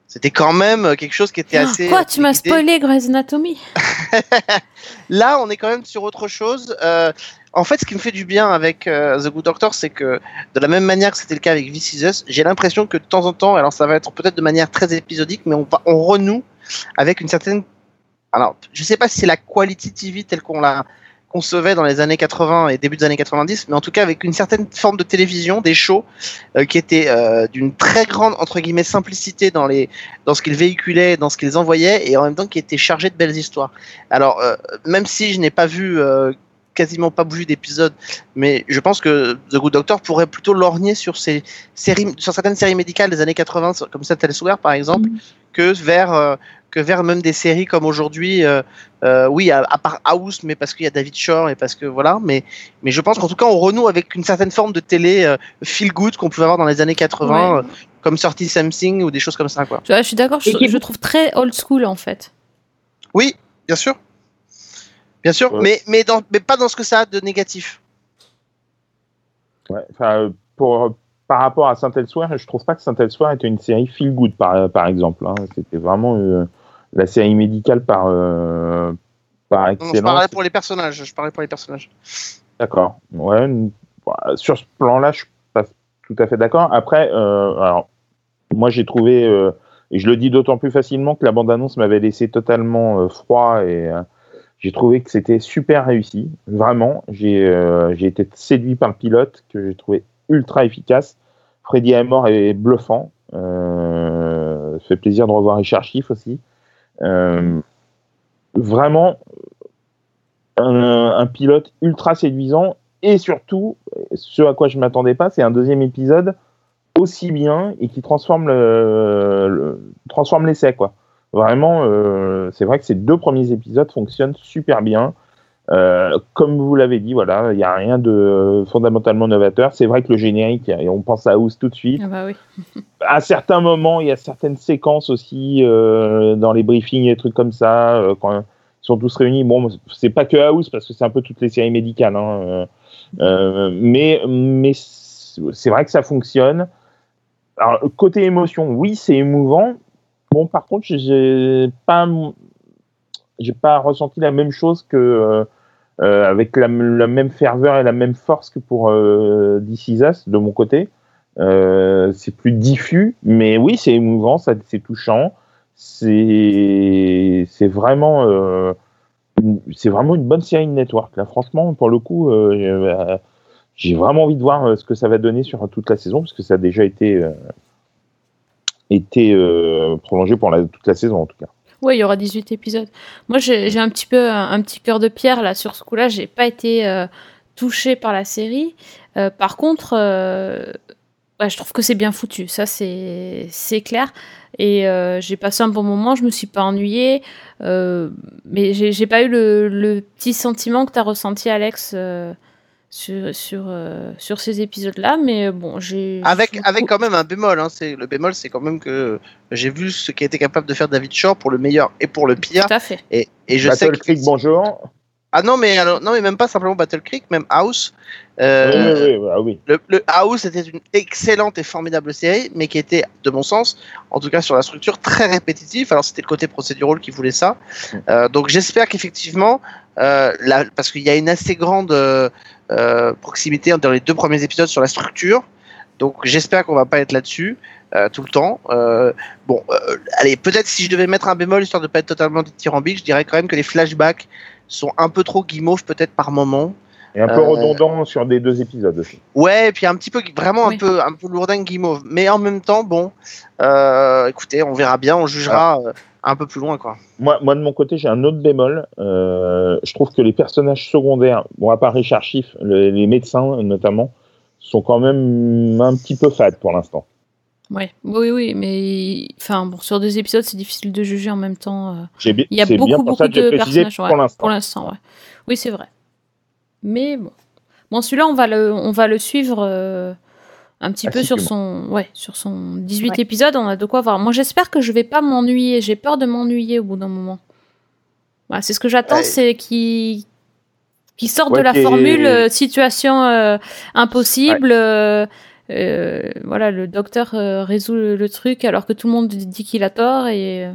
c'était quand même quelque chose qui était assez Quoi, tu m'as spoilé Grey's Anatomy Là, on est quand même sur autre chose. Euh, en fait, ce qui me fait du bien avec euh, The Good Doctor, c'est que de la même manière que c'était le cas avec This Is Us, j'ai l'impression que de temps en temps, alors ça va être peut-être de manière très épisodique, mais on, va, on renoue avec une certaine. Alors, je sais pas si c'est la quality TV telle qu'on la concevait dans les années 80 et début des années 90, mais en tout cas avec une certaine forme de télévision, des shows euh, qui étaient euh, d'une très grande entre guillemets simplicité dans les dans ce qu'ils véhiculaient, dans ce qu'ils envoyaient, et en même temps qui étaient chargés de belles histoires. Alors, euh, même si je n'ai pas vu quasiment pas vu d'épisode, mais je pense que The Good Doctor pourrait plutôt lorgner sur ces séries, sur certaines séries médicales des années 80, comme Satellite Elsewhere par exemple, que vers que vers même des séries comme aujourd'hui, euh, euh, oui, à, à part House, mais parce qu'il y a David Shore et parce que voilà, mais mais je pense qu'en tout cas on renoue avec une certaine forme de télé euh, feel good qu'on pouvait avoir dans les années 80, Ouais. euh, comme Sorty Something ou des choses comme ça quoi. Je suis d'accord, je, trouve très old school en fait. Oui, bien sûr. Bien sûr, Ouais. mais, mais, dans, mais pas dans ce que ça a de négatif. Ouais, enfin, pour, par rapport à Saint-Elsewhere, je trouve pas que Saint-Elsewhere était une série feel good, par, par exemple. hein. C'était vraiment euh, la série médicale par, euh, par Non, je excellence. parlais pour les personnages. Je parlais pour les personnages. D'accord. Ouais. bah, Sur ce plan-là, je suis pas tout à fait d'accord. Après, euh, alors, moi, j'ai trouvé, euh, et je le dis d'autant plus facilement que la bande-annonce m'avait laissé totalement froid et j'ai trouvé que c'était super réussi. Vraiment, j'ai été séduit par le pilote que j'ai trouvé ultra efficace. Freddy Amor est bluffant. Euh, fait plaisir de revoir Richard Schiff aussi. Euh, vraiment, un, pilote ultra séduisant et surtout, ce à quoi je m'attendais pas, c'est un deuxième épisode aussi bien et qui transforme le- transforme l'essai quoi. Vraiment, euh, c'est vrai que ces deux premiers épisodes fonctionnent super bien. Euh, comme vous l'avez dit, voilà, il n'y a rien de fondamentalement novateur. C'est vrai que le générique, et on pense à House tout de suite Ah bah oui. à certains moments, il y a certaines séquences aussi euh, dans les briefings et des trucs comme ça, euh, quand ils sont tous réunis. Bon, c'est pas que House parce que c'est un peu toutes les séries médicales, hein, mais mais c'est vrai que ça fonctionne. Alors côté émotion, oui, c'est émouvant. Bon, par contre, j'ai pas j'ai pas ressenti la même chose que avec la, même ferveur et la même force que pour euh, This Is Us, de mon côté. Euh, c'est plus diffus, mais oui, c'est émouvant, c'est touchant. C'est, vraiment, euh, c'est vraiment une bonne série de network. Là, franchement, pour le coup, euh, euh, j'ai vraiment envie de voir euh, ce que ça va donner sur toute la saison, parce que ça a déjà été, euh, été euh, prolongé pour toute la saison, en tout cas. Il y aura 18 épisodes. Moi, j'ai un petit peu un, petit cœur de pierre là sur ce coup-là. J'ai pas été euh, touchée par la série. Euh, par contre, euh, ouais, je trouve que c'est bien foutu. Ça, c'est clair. Et euh, j'ai passé un bon moment. Je me suis pas ennuyée. Mais j'ai pas eu le, le petit sentiment que tu as ressenti, Alex, sur sur euh, sur ces épisodes-là. Mais bon, j'ai Avec, avec quand même un bémol. Hein, c'est, le bémol, c'est quand même que j'ai vu ce qui était capable de faire David Shore pour le meilleur et pour le pire. tout à fait. Et, et je sais Battle que. Creek, bonjour. Ah non, mais, alors, non, mais même pas simplement Battle Creek, même House. Euh, oui, oui, oui, ah oui. Le, le House était une excellente et formidable série, mais qui était, de mon sens, en tout cas sur la structure, très répétitive. Alors c'était le côté procédural qui voulait ça. Euh, donc j'espère qu'effectivement, euh, parce qu'il y a une assez grande euh, euh, proximité entre les deux premiers épisodes sur la structure. Donc j'espère qu'on va pas être là-dessus. tout le temps. Bon, allez, peut-être si je devais mettre un bémol histoire de pas être totalement dithyrambique, je dirais quand même que les flashbacks sont un peu trop guimauves peut-être par moment. Et un peu Euh, redondant sur des deux épisodes aussi. Ouais, et puis un petit peu, vraiment Oui. un peu, un peu lourdin guimauve. Mais en même temps, bon, euh, écoutez, on verra bien, on jugera euh, un peu plus loin, quoi. Moi, moi, de mon côté, j'ai un autre bémol. Euh, je trouve que les personnages secondaires, bon, à part Richard Schiff, le- les médecins notamment, sont quand même un petit peu fades pour l'instant. Ouais. Oui, oui, mais enfin, bon, sur deux épisodes, c'est difficile de juger en même temps. euh, Il y a beaucoup, bien pour ça beaucoup que j'ai de personnages ouais, pour l'instant. Pour l'instant, ouais. Oui, c'est vrai. Mais bon, bon celui-là, on va le, on va le suivre euh, un petit peu sur son, ouais, sur son 18 Ouais. épisodes. On a de quoi voir. Moi, j'espère que je vais pas m'ennuyer. J'ai peur de m'ennuyer au bout d'un moment. Voilà, c'est ce que j'attends, Ouais. c'est qu'il qui sorte Ouais, de la formule euh, situation euh, impossible. euh, euh, voilà, le docteur euh, résout le, le truc alors que tout le monde dit qu'il a tort et euh,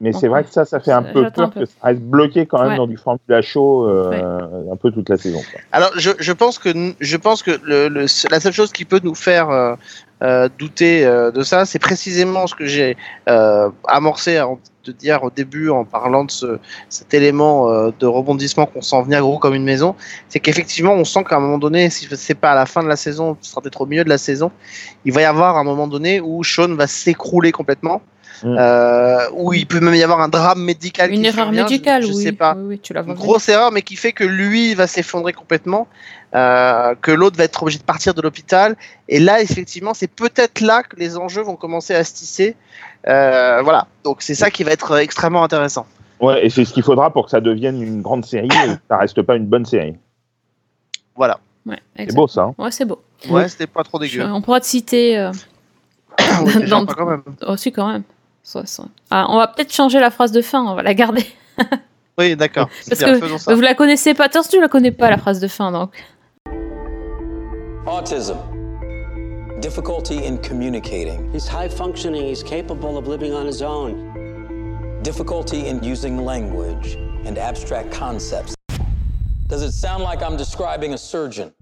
Mais c'est vrai que ça, ça fait un peu un peur peu. que ça reste bloqué quand même Ouais. dans du formule à chaud euh, un peu toute la saison. quoi. Alors, je, je pense que je pense que le, le- la seule chose qui peut nous faire euh, euh, douter euh, de ça, c'est précisément ce que j'ai euh, amorcé avant de dire au début en parlant de ce, cet élément euh, de rebondissement qu'on sent venir gros comme une maison. C'est qu'effectivement, on sent qu'à un moment donné, si c'est pas à la fin de la saison, ce sera peut-être au milieu de la saison, il va y avoir un moment donné où Sean va s'écrouler complètement. Mm. Euh, où il peut même y avoir un drame médical une qui erreur je- médicale, je, oui. sais pas Oui, oui, tu l'as une grosse erreur, mais qui fait que lui va s'effondrer complètement, euh, que l'autre va être obligé de partir de l'hôpital. Et là, effectivement, c'est peut-être là que les enjeux vont commencer à se tisser. Euh, voilà, donc c'est ça qui va être extrêmement intéressant. Ouais, et c'est ce qu'il faudra pour que ça devienne une grande série et que ça reste pas une bonne série. Voilà, Ouais, C'est beau ça. hein. Ouais, c'est beau. ouais, c'était pas trop Je- dégueu. on pourra te citer euh, Oui, dans- quand même. aussi quand même. Ça, ça. Ah, on va peut-être changer la phrase de fin, on va la garder. Oui, d'accord. Parce bien, que ça. Vous la connaissez pas, Torse, tu la connais pas la phrase de fin, donc. Autism. Difficulty in communicating. He's high functioning, he's capable of living on his own. Difficulty in using language and abstract concepts. Does it sound like I'm describing a surgeon?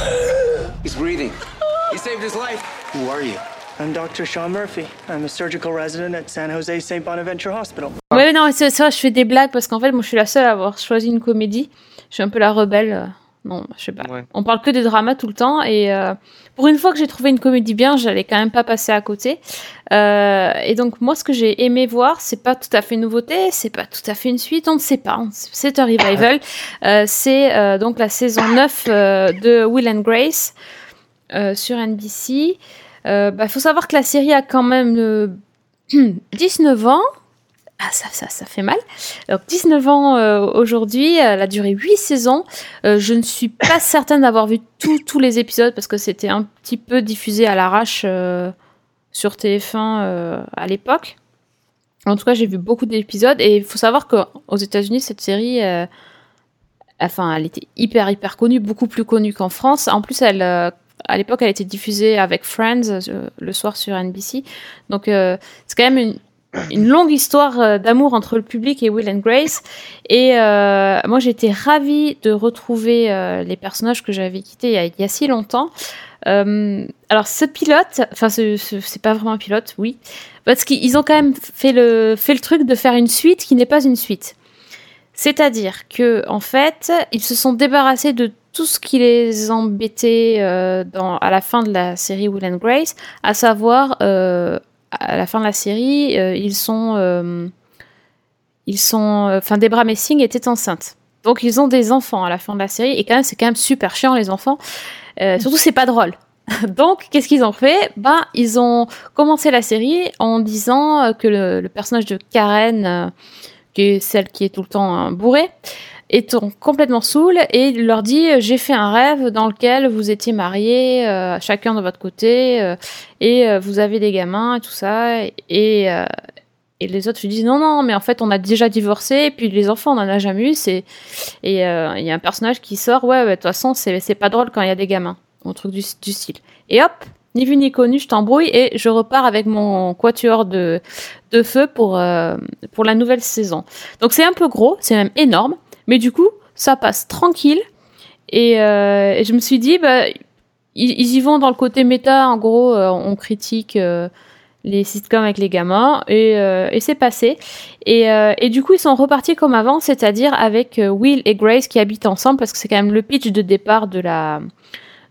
He's breathing. He saved his life. Who are you? I'm Dr. Sean Murphy. I'm a surgical resident at San Jose St. Bonaventure Hospital. Ouais, non, c'est ça, je fais des blagues parce qu'en fait, moi, je suis la seule à avoir choisi une comédie. Je suis un peu la rebelle. Non, je sais pas. Ouais. On parle que des dramas tout le temps et euh, pour une fois que j'ai trouvé une comédie bien, j'allais quand même pas passer à côté. Euh, et donc moi, ce que j'ai aimé voir, c'est pas tout à fait une nouveauté, c'est pas tout à fait une suite, on ne sait pas. C'est un revival. Euh, c'est euh, donc la saison 9 euh, de Will and Grace euh, sur NBC. Il bah, faut savoir que la série a quand même euh, 19 ans. Ah, ça, ça, fait mal. Donc, 19 ans euh, aujourd'hui, elle a duré 8 saisons. Euh, je ne suis pas certaine d'avoir vu tous les épisodes parce que c'était un petit peu diffusé à l'arrache euh, sur TF1 euh, à l'époque. En tout cas, j'ai vu beaucoup d'épisodes et il faut savoir qu'aux États-Unis, cette série, enfin, elle était hyper, hyper connue, beaucoup plus connue qu'en France. En plus, à l'époque, elle était diffusée avec Friends le soir sur NBC. Donc, c'est quand même une, une longue histoire euh, d'amour entre le public et Will and Grace. Et euh, moi, j'étais ravie de retrouver euh, les personnages que j'avais quittés il y a, y a si longtemps. Euh, alors, ce pilote, enfin, ce- ce- pas vraiment un pilote, oui, parce qu'ils ont quand même fait le, fait le truc de faire une suite qui n'est pas une suite. C'est-à-dire que, en fait, ils se sont débarrassés de tout ce qui les embêtait euh, dans, à la fin de la série Will and Grace, à savoir, euh, à la fin de la série, euh, ils sont, euh, ils sont, euh, enfin, Debra Messing était enceinte. Donc ils ont des enfants à la fin de la série et quand même c'est quand même super chiant les enfants. Surtout c'est pas drôle. Donc qu'est-ce qu'ils ont fait? Ben ils ont commencé la série en disant que le, le personnage de Karen, qui est celle qui est tout le temps euh, bourrée, en- complètement saoul et il leur dit euh, j'ai fait un rêve dans lequel vous étiez mariés euh, chacun de votre côté euh, et vous avez des gamins et tout ça et et les autres lui disent non non mais en fait on a déjà divorcé et puis les enfants on en a jamais eu c'est et il y a un personnage qui sort ouais de toute façon c'est c'est pas drôle quand il y a des gamins un truc du, style. Et hop ni vu ni connu je t'embrouille et je repars avec mon quatuor de de feu pour pour la nouvelle saison. Donc c'est un peu gros c'est même énorme mais du coup ça passe tranquille Et, euh, je me suis dit, bah, ils, y vont dans le côté méta. En gros, euh, on critique euh, les sitcoms avec les gamins et, c'est passé. Et, du coup, ils sont repartis comme avant, c'est-à-dire avec Will et Grace qui habitent ensemble parce que c'est quand même le pitch de départ de la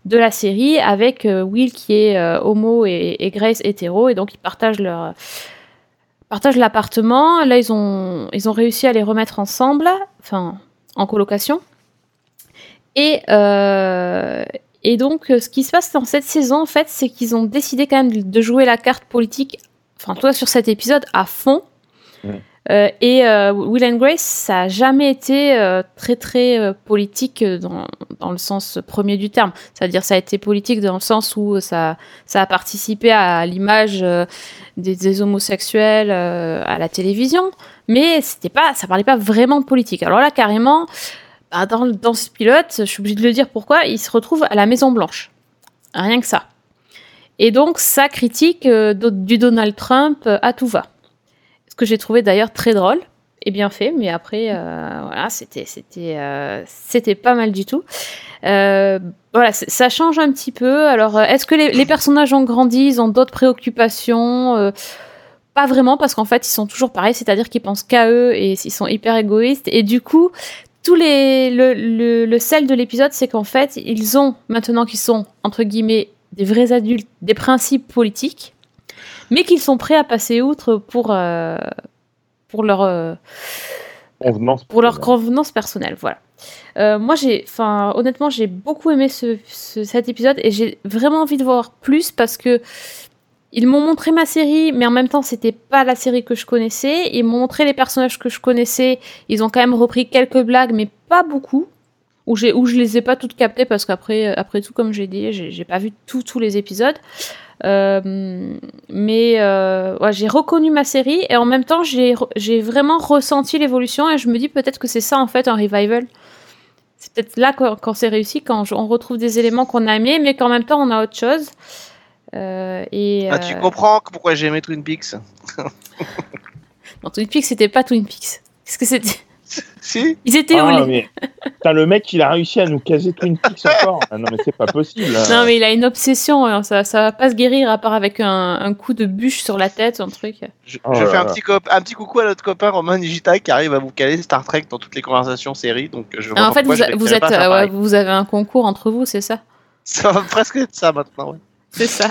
de la série avec Will qui est homo et, et Grace hétéro et donc ils partagent leur partagent l'appartement. Là, ils ont ils ont réussi à les remettre ensemble, enfin en colocation. Et euh, et donc, euh, ce qui se passe dans cette saison, en fait, c'est qu'ils ont décidé quand même de jouer la carte politique, enfin, toi, sur cet épisode, à fond. Euh, et euh, Will and Grace, ça a jamais été euh, très très politique dans, dans le sens premier du terme. C'est-à-dire, ça a été politique dans le sens où ça, ça a participé à l'image des, des homosexuels à la télévision, mais c'était pas, ça parlait pas vraiment de politique. Alors là, carrément, bah, dans, dans ce pilote, je suis obligée de le dire pourquoi, il se retrouve à la Maison Blanche. Rien que ça. Et donc, ça critique euh, du Donald Trump euh, à tout va. Ce que j'ai trouvé d'ailleurs très drôle et bien fait, mais après, euh, voilà, c'était, pas mal du tout. Voilà, ça change un petit peu. Alors, est-ce que les, les personnages ont grandi, ils ont d'autres préoccupations Pas vraiment, parce qu'en fait, ils sont toujours pareils, c'est-à-dire qu'ils pensent qu'à eux et ils sont hyper égoïstes. Et du coup, tous les, le, le, le sel de l'épisode, c'est qu'en fait, ils ont, maintenant qu'ils sont, entre guillemets, des vrais adultes, des principes politiques, mais qu'ils sont prêts à passer outre pour, euh, pour leur, euh, Convenance. pour leur convenance personnelle. Voilà. Euh, moi, j'ai, enfin, honnêtement, j'ai beaucoup aimé ce, ce- cet épisode et j'ai vraiment envie de voir plus parce que ils m'ont montré ma série, mais en même temps, c'était pas la série que je connaissais. Ils m'ont montré les personnages que je connaissais. Ils ont quand même repris quelques blagues, mais pas beaucoup. Où, où je les ai pas toutes captées parce qu'après, après tout, comme j'ai dit, j'ai, pas vu tous les épisodes. Euh, mais euh, j'ai reconnu ma série et en même temps, j'ai, vraiment ressenti l'évolution et je me dis peut-être que c'est ça en fait un revival. C'est peut-être là quand, c'est réussi, quand on retrouve des éléments qu'on a aimés, mais qu'en même temps on a autre chose. Euh, et Ah, tu euh, comprends pourquoi j'ai aimé Twin Peaks dans Twin Peaks, c'était pas Twin Peaks. Qu'est-ce que c'était? Si Ils étaient Ah, où les-. Putain, le mec, il a réussi à nous caser Twin Peaks encore. Ah, non, mais c'est pas possible. Non, mais il a une obsession, hein, ça, ça va pas se guérir à part avec un, un coup de bûche sur la tête, un truc. Je, Oh je là fais un petit, cop- un petit coucou à notre copain Romain Nigita qui arrive à vous caler Star Trek dans toutes les conversations séries. Donc je vois Ah, en fait, vous, je a- vous, êtes, euh, ouais, vous avez un concours entre vous, c'est ça? Ça va presque être ça maintenant. ouais. C'est ça.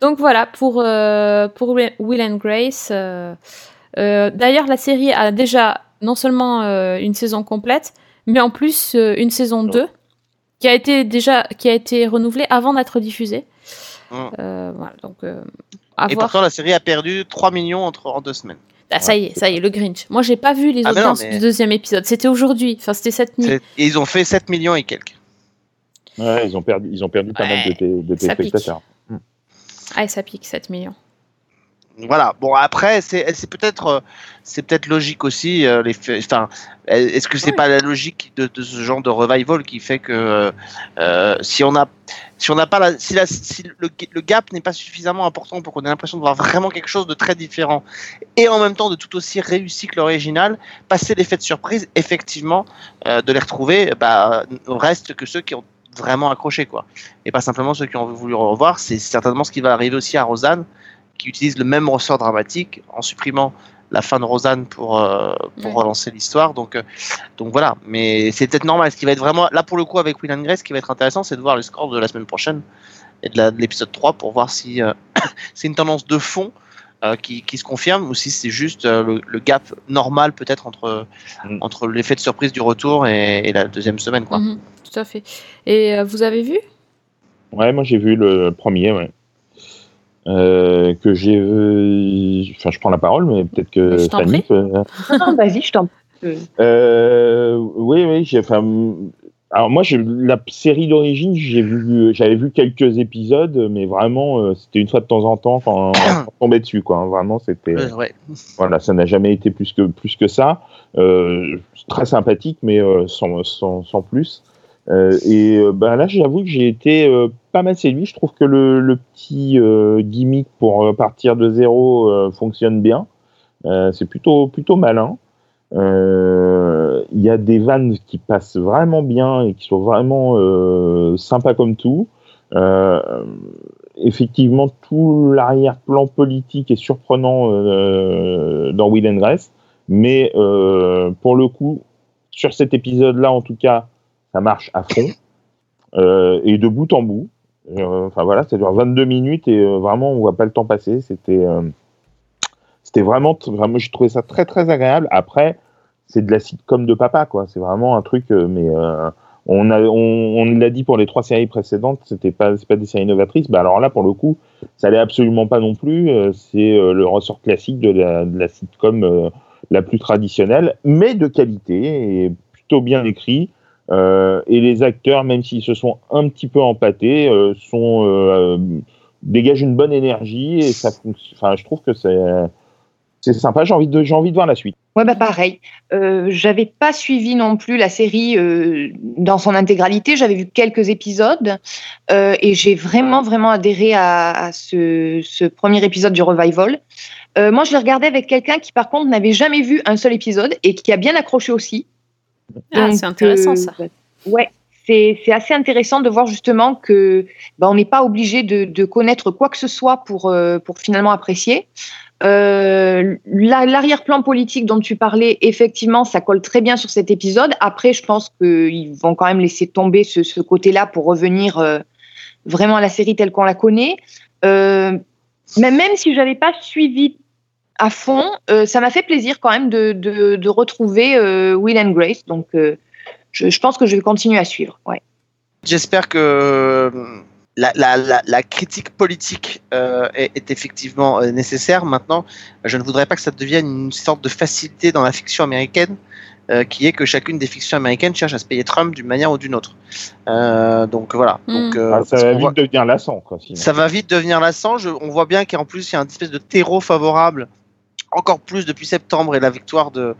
Donc voilà, pour, euh, pour Will and Grace. euh, euh, D'ailleurs, la série a déjà non seulement une saison complète, mais en plus une saison 2 qui a été déjà qui a été renouvelée avant d'être diffusée. Euh, voilà, donc à Et voir. pourtant la série a perdu 3 millions entre, en deux semaines. Ah, ça y est, ça y est, le Grinch. Moi, j'ai pas vu les Ah, non, audiences mais- du deuxième épisode. C'était aujourd'hui. Enfin, c'était cette nuit. Et ils ont fait 7 millions et quelques. Ouais, ils ont perdu, ils ont perdu pas mal de, Ouais, té- de ça pique. téléspectateurs. Ah, et ça pique 7 millions. Voilà. Bon après c'est c'est peut-être euh, c'est peut-être logique aussi euh, les enfin est-ce que c'est Ouais. pas la logique de, de ce genre de revival qui fait que euh, si on a si on n'a pas la si, la, si le, le gap n'est pas suffisamment important pour qu'on ait l'impression de voir vraiment quelque chose de très différent et en même temps de tout aussi réussi que l'original passer l'effet de surprise effectivement euh, de les retrouver bah reste que ceux qui ont vraiment accroché quoi et pas simplement ceux qui ont voulu revoir c'est certainement ce qui va arriver aussi à Rosanne qui utilise le même ressort dramatique en supprimant la fin de Rosanne pour, euh, pour Ouais. relancer l'histoire. Donc, euh, donc voilà, mais c'est peut-être normal. Ce qui va être vraiment, là pour le coup, avec Will and Grace, ce qui va être intéressant, c'est de voir le score de la semaine prochaine et de l'épisode 3 pour voir si euh, c'est une tendance de fond euh, qui, qui se confirme ou si c'est juste euh, le, le gap normal peut-être entre, Mm. entre l'effet de surprise du retour et, et la deuxième semaine. Quoi. Mhm, tout à fait. Et euh, vous avez vu? Ouais, moi j'ai vu le premier, ouais. Euh, que j'ai vu. Enfin, je prends la parole, mais peut-être que Je t'en Fanny. prie. peut- Non, vas-y, je t'en prie. Euh, oui, oui, j'ai. Enfin, alors moi, j'ai la série d'origine, j'ai vu, j'avais vu quelques épisodes, mais vraiment, euh, c'était une fois de temps en temps quand on tombait dessus, quoi. hein. Vraiment, c'était. Euh, ouais. Voilà, ça n'a jamais été plus que plus que ça. Euh, très sympathique, mais euh, sans, sans, sans plus. Euh, et ben là, j'avoue que j'ai été pas mal séduit. Je trouve que le, le petit gimmick pour partir de zéro fonctionne bien. C'est plutôt plutôt malin. Euh, Il y a des vannes qui passent vraiment bien et qui sont vraiment euh, sympas comme tout. Euh, effectivement, tout l'arrière-plan politique est surprenant dans Will and Grace, mais pour le coup, sur cet épisode-là, en tout cas, ça marche à fond et de bout en bout. Enfin voilà, ça dure 22 minutes et vraiment on voit pas le temps passer. C'était c'était vraiment, vraiment j'ai trouvé ça très très agréable. Après, c'est de la sitcom de papa quoi. C'est vraiment un truc, euh, mais euh, on a on, l'a dit pour les trois séries précédentes, c'était pas pas des séries novatrices. Bah alors là pour le coup, ça l'est absolument pas non plus. Euh, c'est le ressort classique de la, sitcom la plus traditionnelle, mais de qualité et plutôt bien écrit. Et les acteurs, même s'ils se sont un petit peu empâtés, sont dégagent une bonne énergie et ça, enfin, je trouve que c'est c'est sympa. J'ai envie de j'ai envie de voir la suite. Ouais, bah pareil. Euh, j'avais pas suivi non plus la série euh, dans son intégralité. J'avais vu quelques épisodes euh, et j'ai vraiment vraiment adhéré à, à ce, ce premier épisode du revival. Euh, moi, je l'ai regardé avec quelqu'un qui, par contre, n'avait jamais vu un seul épisode et qui a bien accroché aussi. Ah, Donc, c'est intéressant euh, ça. Ouais, c'est c'est assez intéressant de voir justement que ben, on n'est pas obligé de, de connaître quoi que ce soit pour, euh, pour finalement apprécier. Euh, la- L'arrière-plan politique dont tu parlais, effectivement, ça colle très bien sur cet épisode. Après, je pense qu'ils vont quand même laisser tomber ce, côté-là pour revenir euh, vraiment à la série telle qu'on la connaît. Euh, mais même si je n'avais pas suivi à fond, ça m'a fait plaisir quand même de, retrouver Will and Grace. Donc, je, je pense que je vais continuer à suivre. Ouais. J'espère que la, la, la, la critique politique euh, est, est effectivement euh, nécessaire. Maintenant, je ne voudrais pas que ça devienne une sorte de facilité dans la fiction américaine, euh, qui est que chacune des fictions américaines cherche à se payer Trump d'une manière ou d'une autre. Euh, donc voilà. Donc, euh, Ah, ça va vite voit- devenir lassant. Ça va vite devenir lassant. Je- on voit bien qu'en plus, il y a un espèce de terreau favorable, encore plus depuis septembre et la victoire de,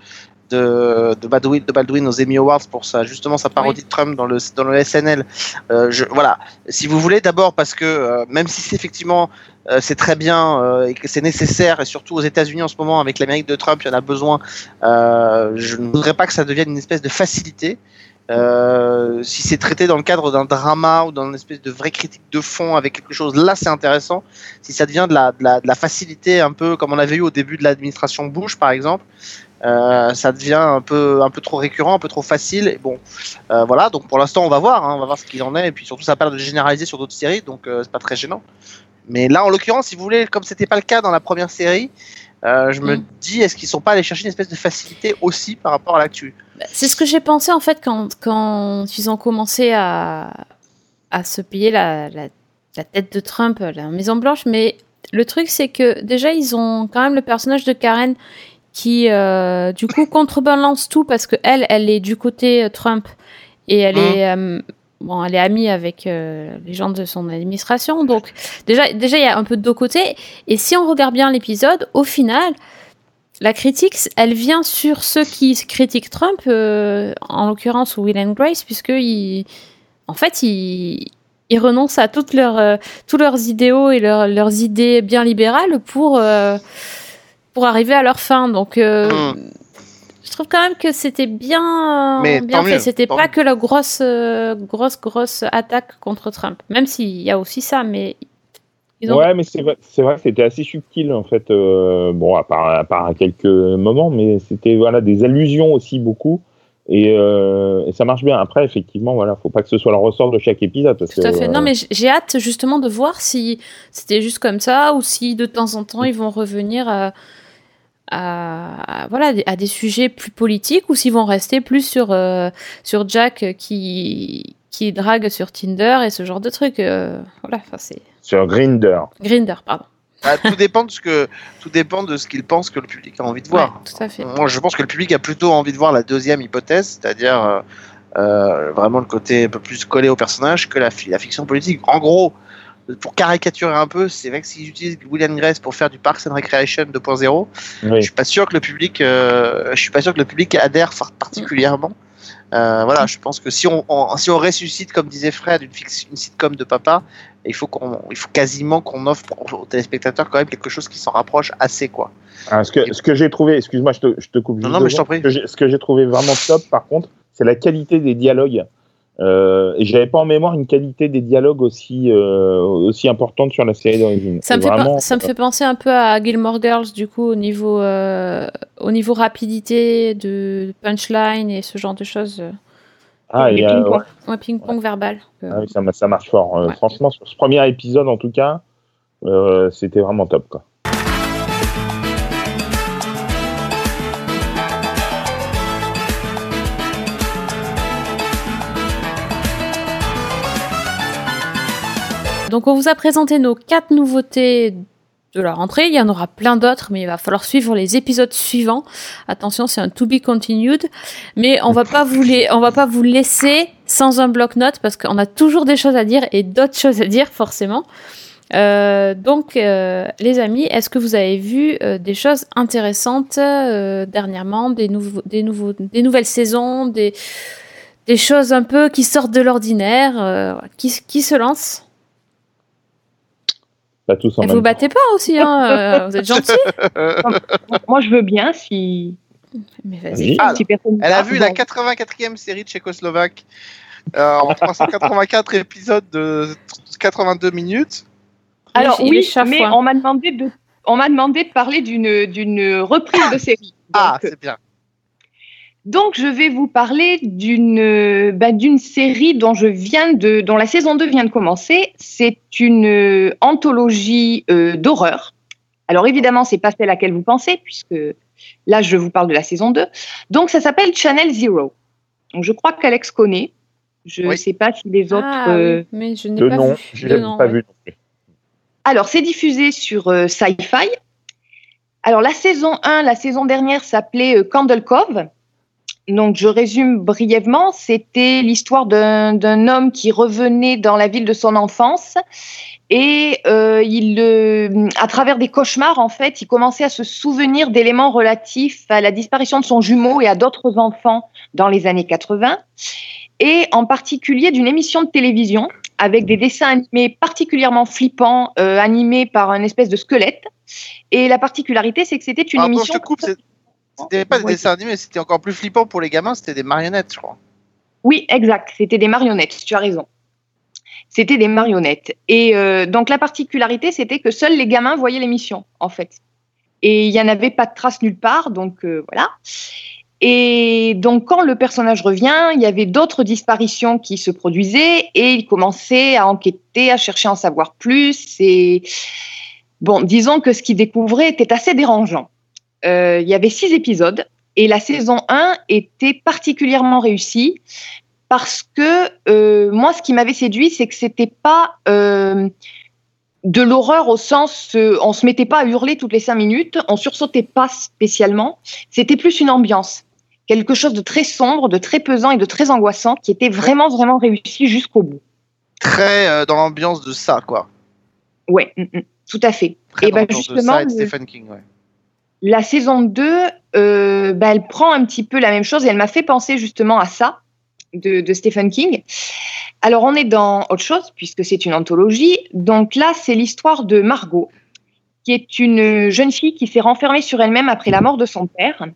de, de, Baldwin, de Baldwin aux Emmy Awards pour sa, justement sa parodie de Trump dans le, dans le SNL. Euh, je, voilà. Si vous voulez, d'abord parce que euh, même si c'est effectivement euh, c'est très bien et que c'est nécessaire, et surtout aux États-Unis en ce moment, avec l'Amérique de Trump, il y en a besoin, je ne voudrais pas que ça devienne une espèce de facilité. Euh, si c'est traité dans le cadre d'un drama ou dans une espèce de vraie critique de fond avec quelque chose, là c'est intéressant. Si ça devient de la, de la, de la facilité, un peu comme on avait eu au début de l'administration Bush par exemple, euh, ça devient un peu, un peu trop récurrent, un peu trop facile. Et bon, euh, voilà. Donc pour l'instant, on va voir, hein, on va voir ce qu'il en est. Et puis surtout, ça l'air de généraliser sur d'autres séries, donc euh, c'est pas très gênant. Mais là, en l'occurrence, si vous voulez, comme c'était pas le cas dans la première série, euh, je me dis, est-ce qu'ils sont pas allés chercher une espèce de facilité aussi par rapport à l'actu? Bah, C'est ce que j'ai pensé en fait quand, quand ils ont commencé à, à se payer la, la, la tête de Trump, la Maison Blanche. Mais le truc, c'est que déjà, ils ont quand même le personnage de Karen qui, euh, du coup, contrebalance tout parce que elle, elle est du côté euh, Trump et elle est euh, bon, elle est amie avec euh, les gens de son administration. Donc déjà, déjà, il y a un peu de deux côtés. Et si on regarde bien l'épisode, au final, la critique, elle vient sur ceux qui critiquent Trump, en l'occurrence Will and Grace, puisque ils, en fait, ils, ils renoncent à toutes leurs, tous leurs idéaux et leurs, leurs idées bien libérales pour, pour arriver à leur fin. Donc, euh, je trouve quand même que c'était bien, Mais bien fait. C'était pas mieux. que la grosse, euh, grosse, grosse attaque contre Trump. Même s'il y a aussi ça, mais ils ont Ouais, mais c'est vrai, c'est vrai que c'était assez subtil en fait. euh, bon, à part, à part à quelques moments, mais c'était voilà des allusions aussi beaucoup. Et, euh, et ça marche bien. Après, effectivement, voilà, faut pas que ce soit le ressort de chaque épisode. Parce Tout à que, fait. euh, Non, mais j'ai hâte justement de voir si c'était juste comme ça ou si de temps en temps ils vont revenir à, à- à- voilà, à des sujets plus politiques ou s'ils vont rester plus sur, euh, sur Jack qui, qui drague sur Tinder et ce genre de trucs. euh, voilà, enfin, c'est. sur Grinder. Grinder, pardon. Ah, tout dépend de ce que tout dépend de ce qu'il pense que le public a envie de voir. tout à fait. Moi, je pense que le public a plutôt envie de voir la deuxième hypothèse, c'est-à-dire euh, euh, vraiment le côté un peu plus collé au personnage que la, fi- la fiction politique. En gros, pour caricaturer un peu, c'est vrai que s'ils utilisent William Grace pour faire du Parks and Recreation 2.0, Oui. je suis pas sûr que le public, euh, je suis pas sûr que le public adhère particulièrement. Euh, voilà, je pense que si on, on- si on ressuscite, comme disait Fred, une, fiction- une sitcom de papa, il faut, qu'on, il faut quasiment qu'on offre aux téléspectateurs quand même quelque chose qui s'en rapproche assez, quoi. Ah, ce que, ce que j'ai trouvé, excuse-moi, je te, je te coupe. Non, mais je t'en prie. Ce que j'ai trouvé vraiment top, par contre, c'est la qualité des dialogues. Euh, et j'avais pas en mémoire une qualité des dialogues aussi euh, aussi importante sur la série d'origine. Ça me, C'est fait vraiment, pen- ça me fait penser un peu à Gilmore Girls, du coup, au niveau, euh, au niveau rapidité, de punchline et ce genre de choses. Ah, et, euh, ping-pong. ouais. Ouais, ping-pong verbal. Euh, Ah oui, ça, ça marche fort. Euh, Franchement, sur ce premier épisode, en tout cas, euh, c'était vraiment top. Quoi. Donc on vous a présenté nos quatre nouveautés de la rentrée. Il y en aura plein d'autres, mais il va falloir suivre les épisodes suivants. Attention, c'est un to be continued. Mais on va pas vous va pas vous laisser sans un bloc-notes parce qu'on a toujours des choses à dire et d'autres choses à dire forcément. Euh, donc, euh, les amis, est-ce que vous avez vu euh, des choses intéressantes dernièrement, des, nouvelles saisons, des, choses un peu qui sortent de l'ordinaire qui, qui se lancent? Pas tous en Et même vous battez pas aussi, hein euh, Vous êtes gentils Moi, je veux bien si. Mais vas-y. Ah, si Elle a vu la bon. 84e série tchécoslovaque euh, en 384 épisodes de 82 minutes. Alors Il oui, mais on m'a demandé de, on m'a demandé de parler d'une d'une reprise de série. Ah, c'est bien. Donc, je vais vous parler d'une euh, bah, d'une série dont je viens de dont la saison 2 vient de commencer. C'est une euh, anthologie euh, d'horreur. Alors évidemment, c'est pas celle à laquelle vous pensez puisque là je vous parle de la saison 2. Donc ça s'appelle Channel Zero. Donc je crois qu'Alex connaît. Je ne sais pas si les autres Ah, euh, oui, mais je n'ai pas nom, vu. je nom, pas ouais. vu non plus. Alors, c'est diffusé sur euh, Sci-Fi. Alors, la saison 1, la saison dernière s'appelait euh, Candle Cove. Donc, je résume brièvement. C'était l'histoire d'un homme qui revenait dans la ville de son enfance et euh, il, euh, à travers des cauchemars, en fait, il commençait à se souvenir d'éléments relatifs à la disparition de son jumeau et à d'autres enfants dans les années 80 et en particulier d'une émission de télévision avec des dessins animés particulièrement flippants, euh, animés par un espèce de squelette. Et la particularité, c'est que c'était une Ah, émission. je te coupe, c'est- c'était pas des Oui. dessins animés, c'était encore plus flippant pour les gamins, c'était des marionnettes, je crois. Oui, exact. C'était des marionnettes. Tu as raison. C'était des marionnettes. Et euh, donc la particularité, c'était que seuls les gamins voyaient l'émission, en fait. Et il n'y en avait pas de trace nulle part, donc euh, voilà. Et donc quand le personnage revient, il y avait d'autres disparitions qui se produisaient et il commençait à enquêter, à chercher à en savoir plus. Et bon, disons que ce qu'il découvrait était assez dérangeant. Euh, il y avait six épisodes et la saison 1 était particulièrement réussie parce que euh, moi, ce qui m'avait séduit, c'est que c'était pas euh, de l'horreur au sens, euh, on se mettait pas à hurler toutes les cinq minutes, on sursautait pas spécialement. C'était plus une ambiance, quelque chose de très sombre, de très pesant et de très angoissant, qui était vraiment vraiment réussi jusqu'au bout. Très dans l'ambiance de ça, quoi. Ouais, mm, mm, tout à fait. Très et dans ben de justement, ça et de Stephen King, ouais. La saison 2, euh, bah, elle prend un petit peu la même chose et elle m'a fait penser justement à ça de, de Stephen King. Alors on est dans autre chose puisque c'est une anthologie. Donc là, c'est l'histoire de Margot, qui est une jeune fille qui s'est renfermée sur elle-même après la mort de son père.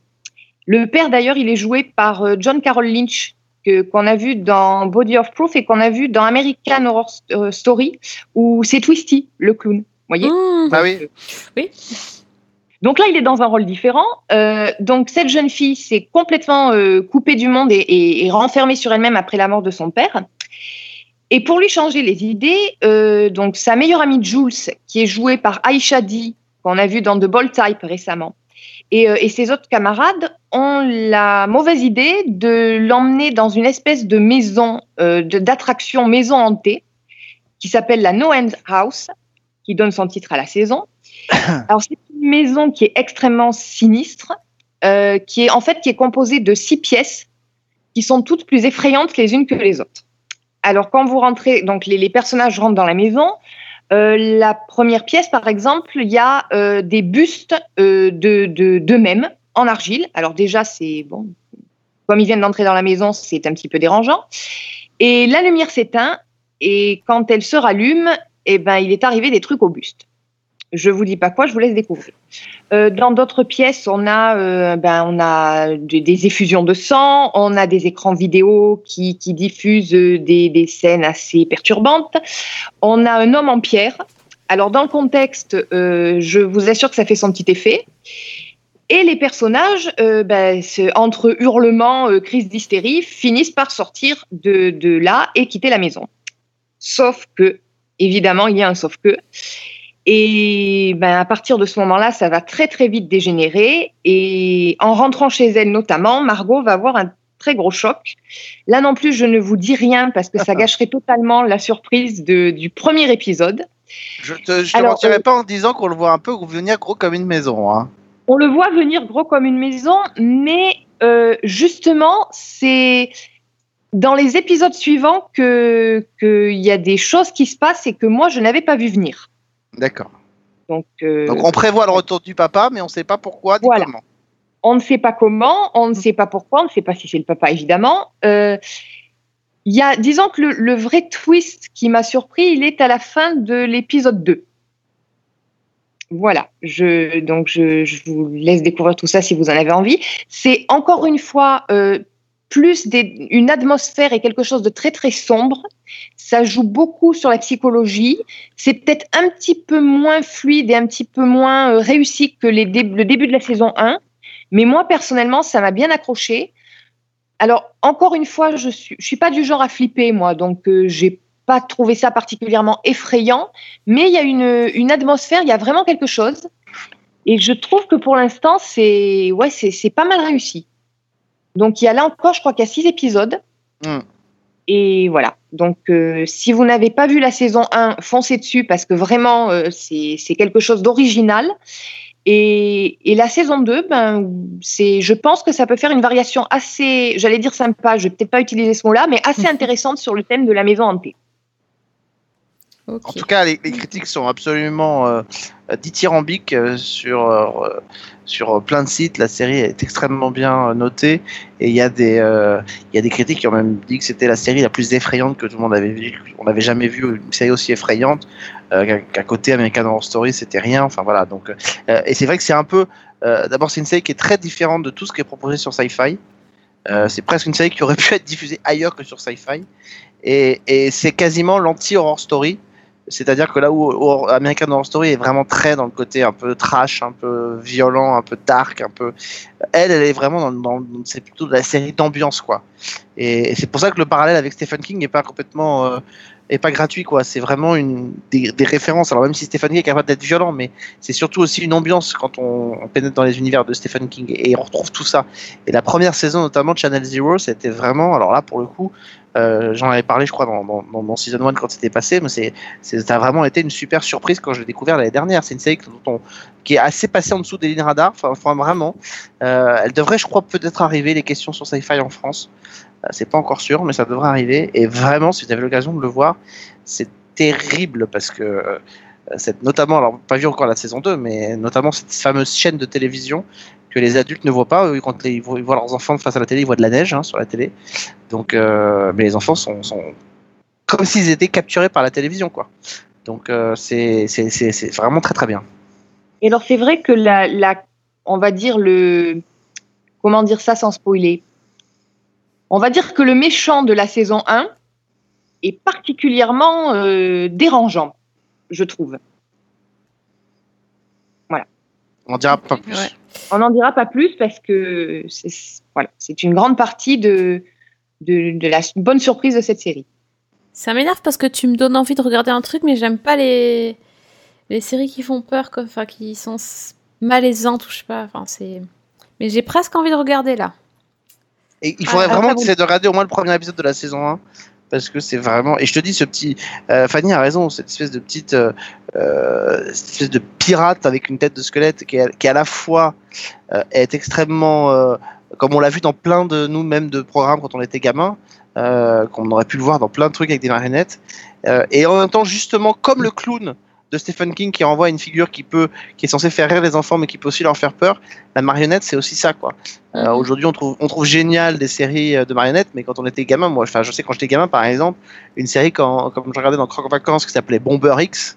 Le père d'ailleurs, il est joué par euh, John Carroll Lynch que qu'on a vu dans Body of Proof et qu'on a vu dans American Horror euh, Story où c'est Twisty, le clown. Voyez? Mmh, Ah oui. oui. Donc là, il est dans un rôle différent. Euh, donc cette jeune fille s'est complètement euh, coupée du monde et, et- et renfermée sur elle-même après la mort de son père. Et pour lui changer les idées, euh, donc sa meilleure amie Jules, qui est jouée par Aisha Dee, qu'on a vu dans The Bold Type récemment, et, et ses autres camarades ont la mauvaise idée de l'emmener dans une espèce de maison d'attraction maison hantée qui s'appelle la No End House, qui donne son titre à la saison. Alors c'est maison qui est extrêmement sinistre, euh, qui est en fait qui est composée de six pièces qui sont toutes plus effrayantes les unes que les autres. Alors quand vous rentrez, donc les, personnages rentrent dans la maison. euh, la première pièce, par exemple, il y a euh, des bustes de- d'eux-mêmes en argile. Alors déjà c'est bon, comme ils viennent d'entrer dans la maison, c'est un petit peu dérangeant. Et la lumière s'éteint et quand elle se rallume, eh ben, il est arrivé des trucs au buste. Je vous dis pas quoi, je vous laisse découvrir. Euh, dans d'autres pièces, on a, euh, ben, on a des, effusions de sang, on a des écrans vidéo qui, qui diffusent des, des, scènes assez perturbantes. On a un homme en pierre. Alors dans le contexte, euh, je vous assure que ça fait son petit effet. Et les personnages, euh, ben, entre hurlements, euh, crises d'hystérie, finissent par sortir de, de là et quitter la maison. Sauf que, évidemment, il y a un sauf que. Et ben, à partir de ce moment-là, ça va très très vite dégénérer. Et en rentrant chez elle notamment, Margot va avoir un très gros choc. Là non plus, je ne vous dis rien parce que ça gâcherait totalement la surprise de, du premier épisode. Je te, je te mentirais euh, pas en disant qu'on le voit un peu venir gros comme une maison. Hein. On le voit venir gros comme une maison, mais euh, justement, c'est dans les épisodes suivants que qu'il y a des choses qui se passent et que moi je n'avais pas vu venir. D'accord. Donc, euh, Donc, on prévoit le retour du papa, mais on ne sait pas pourquoi, voilà. comment. On ne sait pas comment, on ne sait pas pourquoi, on ne sait pas si c'est le papa évidemment. Euh, il y a, disons que le, le vrai twist qui m'a surpris, il est à la fin de l'épisode 2. Voilà, je, donc je, je, vous laisse découvrir tout ça si vous en avez envie. C'est encore une fois euh, plus une atmosphère et quelque chose de très très sombre. Ça joue beaucoup sur la psychologie. C'est peut-être un petit peu moins fluide et un petit peu moins euh, réussi que le début de la saison 1. Mais moi, personnellement, ça m'a bien accroché. Alors, encore une fois, je je suis pas du genre à flipper, moi. Donc, euh, j'ai pas trouvé ça particulièrement effrayant, mais il y a une, une atmosphère, il y a vraiment quelque chose. Et je trouve que pour l'instant, c'est ouais, c'est pas mal réussi. Donc il y a là encore, je crois qu'il y a six épisodes. Mm. Et voilà. Donc euh, si vous n'avez pas vu la saison 1, foncez dessus parce que vraiment, euh, c'est quelque chose d'original. Et, et, la saison 2, ben, c'est, je pense que ça peut faire une variation assez, j'allais dire sympa, je vais peut-être pas utiliser ce mot-là, mais assez intéressante sur le thème de la maison hantée. Okay. En tout cas, les, les, critiques sont absolument euh, dithyrambiques euh, sur, euh, sur plein de sites. La série est extrêmement bien notée et il y, a des, euh, y a des critiques qui ont même dit que c'était la série la plus effrayante que tout le monde avait vu. On n'avait jamais vu une série aussi effrayante. Euh, qu'à côté American Horror Story, c'était rien. Enfin voilà. Donc, euh, et c'est vrai que c'est un peu. D'abord, c'est une série qui est très différente de tout ce qui est proposé sur Sci-Fi. c'est presque une série qui aurait pu être diffusée ailleurs que sur Sci-Fi. Et, et c'est quasiment l'anti-horror story. C'est-à-dire que là où American Horror Story est vraiment très dans le côté un peu trash, un peu violent, un peu dark, un peu. Elle, elle est vraiment dans, c'est plutôt de la série d'ambiance quoi. Et, et c'est pour ça que le parallèle avec Stephen King n'est pas complètement euh, est pas gratuit quoi. C'est vraiment une des, références. Alors même si Stephen King est capable d'être violent, mais c'est surtout aussi une ambiance quand on, pénètre dans les univers de Stephen King et on retrouve tout ça. Et la première saison notamment de Channel Zero, c'était vraiment alors là pour le coup euh, J'en avais parlé, je crois, dans, dans, dans, Season 1 quand c'était passé, mais c'est, ça a vraiment été une super surprise quand je l'ai découvert l'année dernière. C'est une série qui est assez passée en dessous des lignes enfin, enfin vraiment. Euh, elle devrait, je crois, peut-être arriver, les questions sur Sci-Fi en France. Euh, c'est pas encore sûr, mais ça devrait arriver. Et vraiment, si vous avez l'occasion de le voir, c'est terrible parce que euh, cette, notamment, alors pas vu encore la saison 2, mais notamment cette fameuse chaîne de télévision que les adultes ne voient pas. Quand ils voient leurs enfants face à la télé, ils voient de la neige hein, sur la télé. Donc, euh, mais les enfants sont, comme s'ils étaient capturés par la télévision, quoi. Donc, euh, c'est vraiment très très bien. Et alors, c'est vrai que la, on va dire le, comment dire ça sans spoiler? On va dire que le méchant de la saison 1 est particulièrement euh, dérangeant, je trouve. Voilà. On n'en dira pas plus. Ouais. On n'en dira pas plus parce que c'est voilà, une grande partie de, de, de, la bonne surprise de cette série. Ça m'énerve parce que tu me donnes envie de regarder un truc, mais j'aime pas les, les séries qui font peur, quoi, enfin, qui sont malaisantes ou je sais pas. Enfin, c'est... Mais j'ai presque envie de regarder là. Et il faudrait ah, vraiment essayer de regarder au moins le premier épisode de la saison 1 parce que c'est vraiment et je te dis ce petit euh, Fanny a raison cette espèce de petite euh, cette espèce de pirate avec une tête de squelette qui est, qui à la fois euh, est extrêmement euh, comme on l'a vu dans plein de nous même de programmes quand on était gamin qu'on aurait pu le voir dans plein de trucs avec des marionnettes et en même temps justement comme le clown de Stephen King qui renvoie à une figure qui peut, qui est censée faire rire les enfants, mais qui peut aussi leur faire peur. La marionnette, c'est aussi ça, quoi. Euh, Aujourd'hui, on trouve, on trouve génial des séries euh, de marionnettes, mais quand on était gamin, moi, enfin, je sais quand j'étais gamin, par exemple, une série quand, comme je regardais dans Croc en vacances qui s'appelait Bomber X.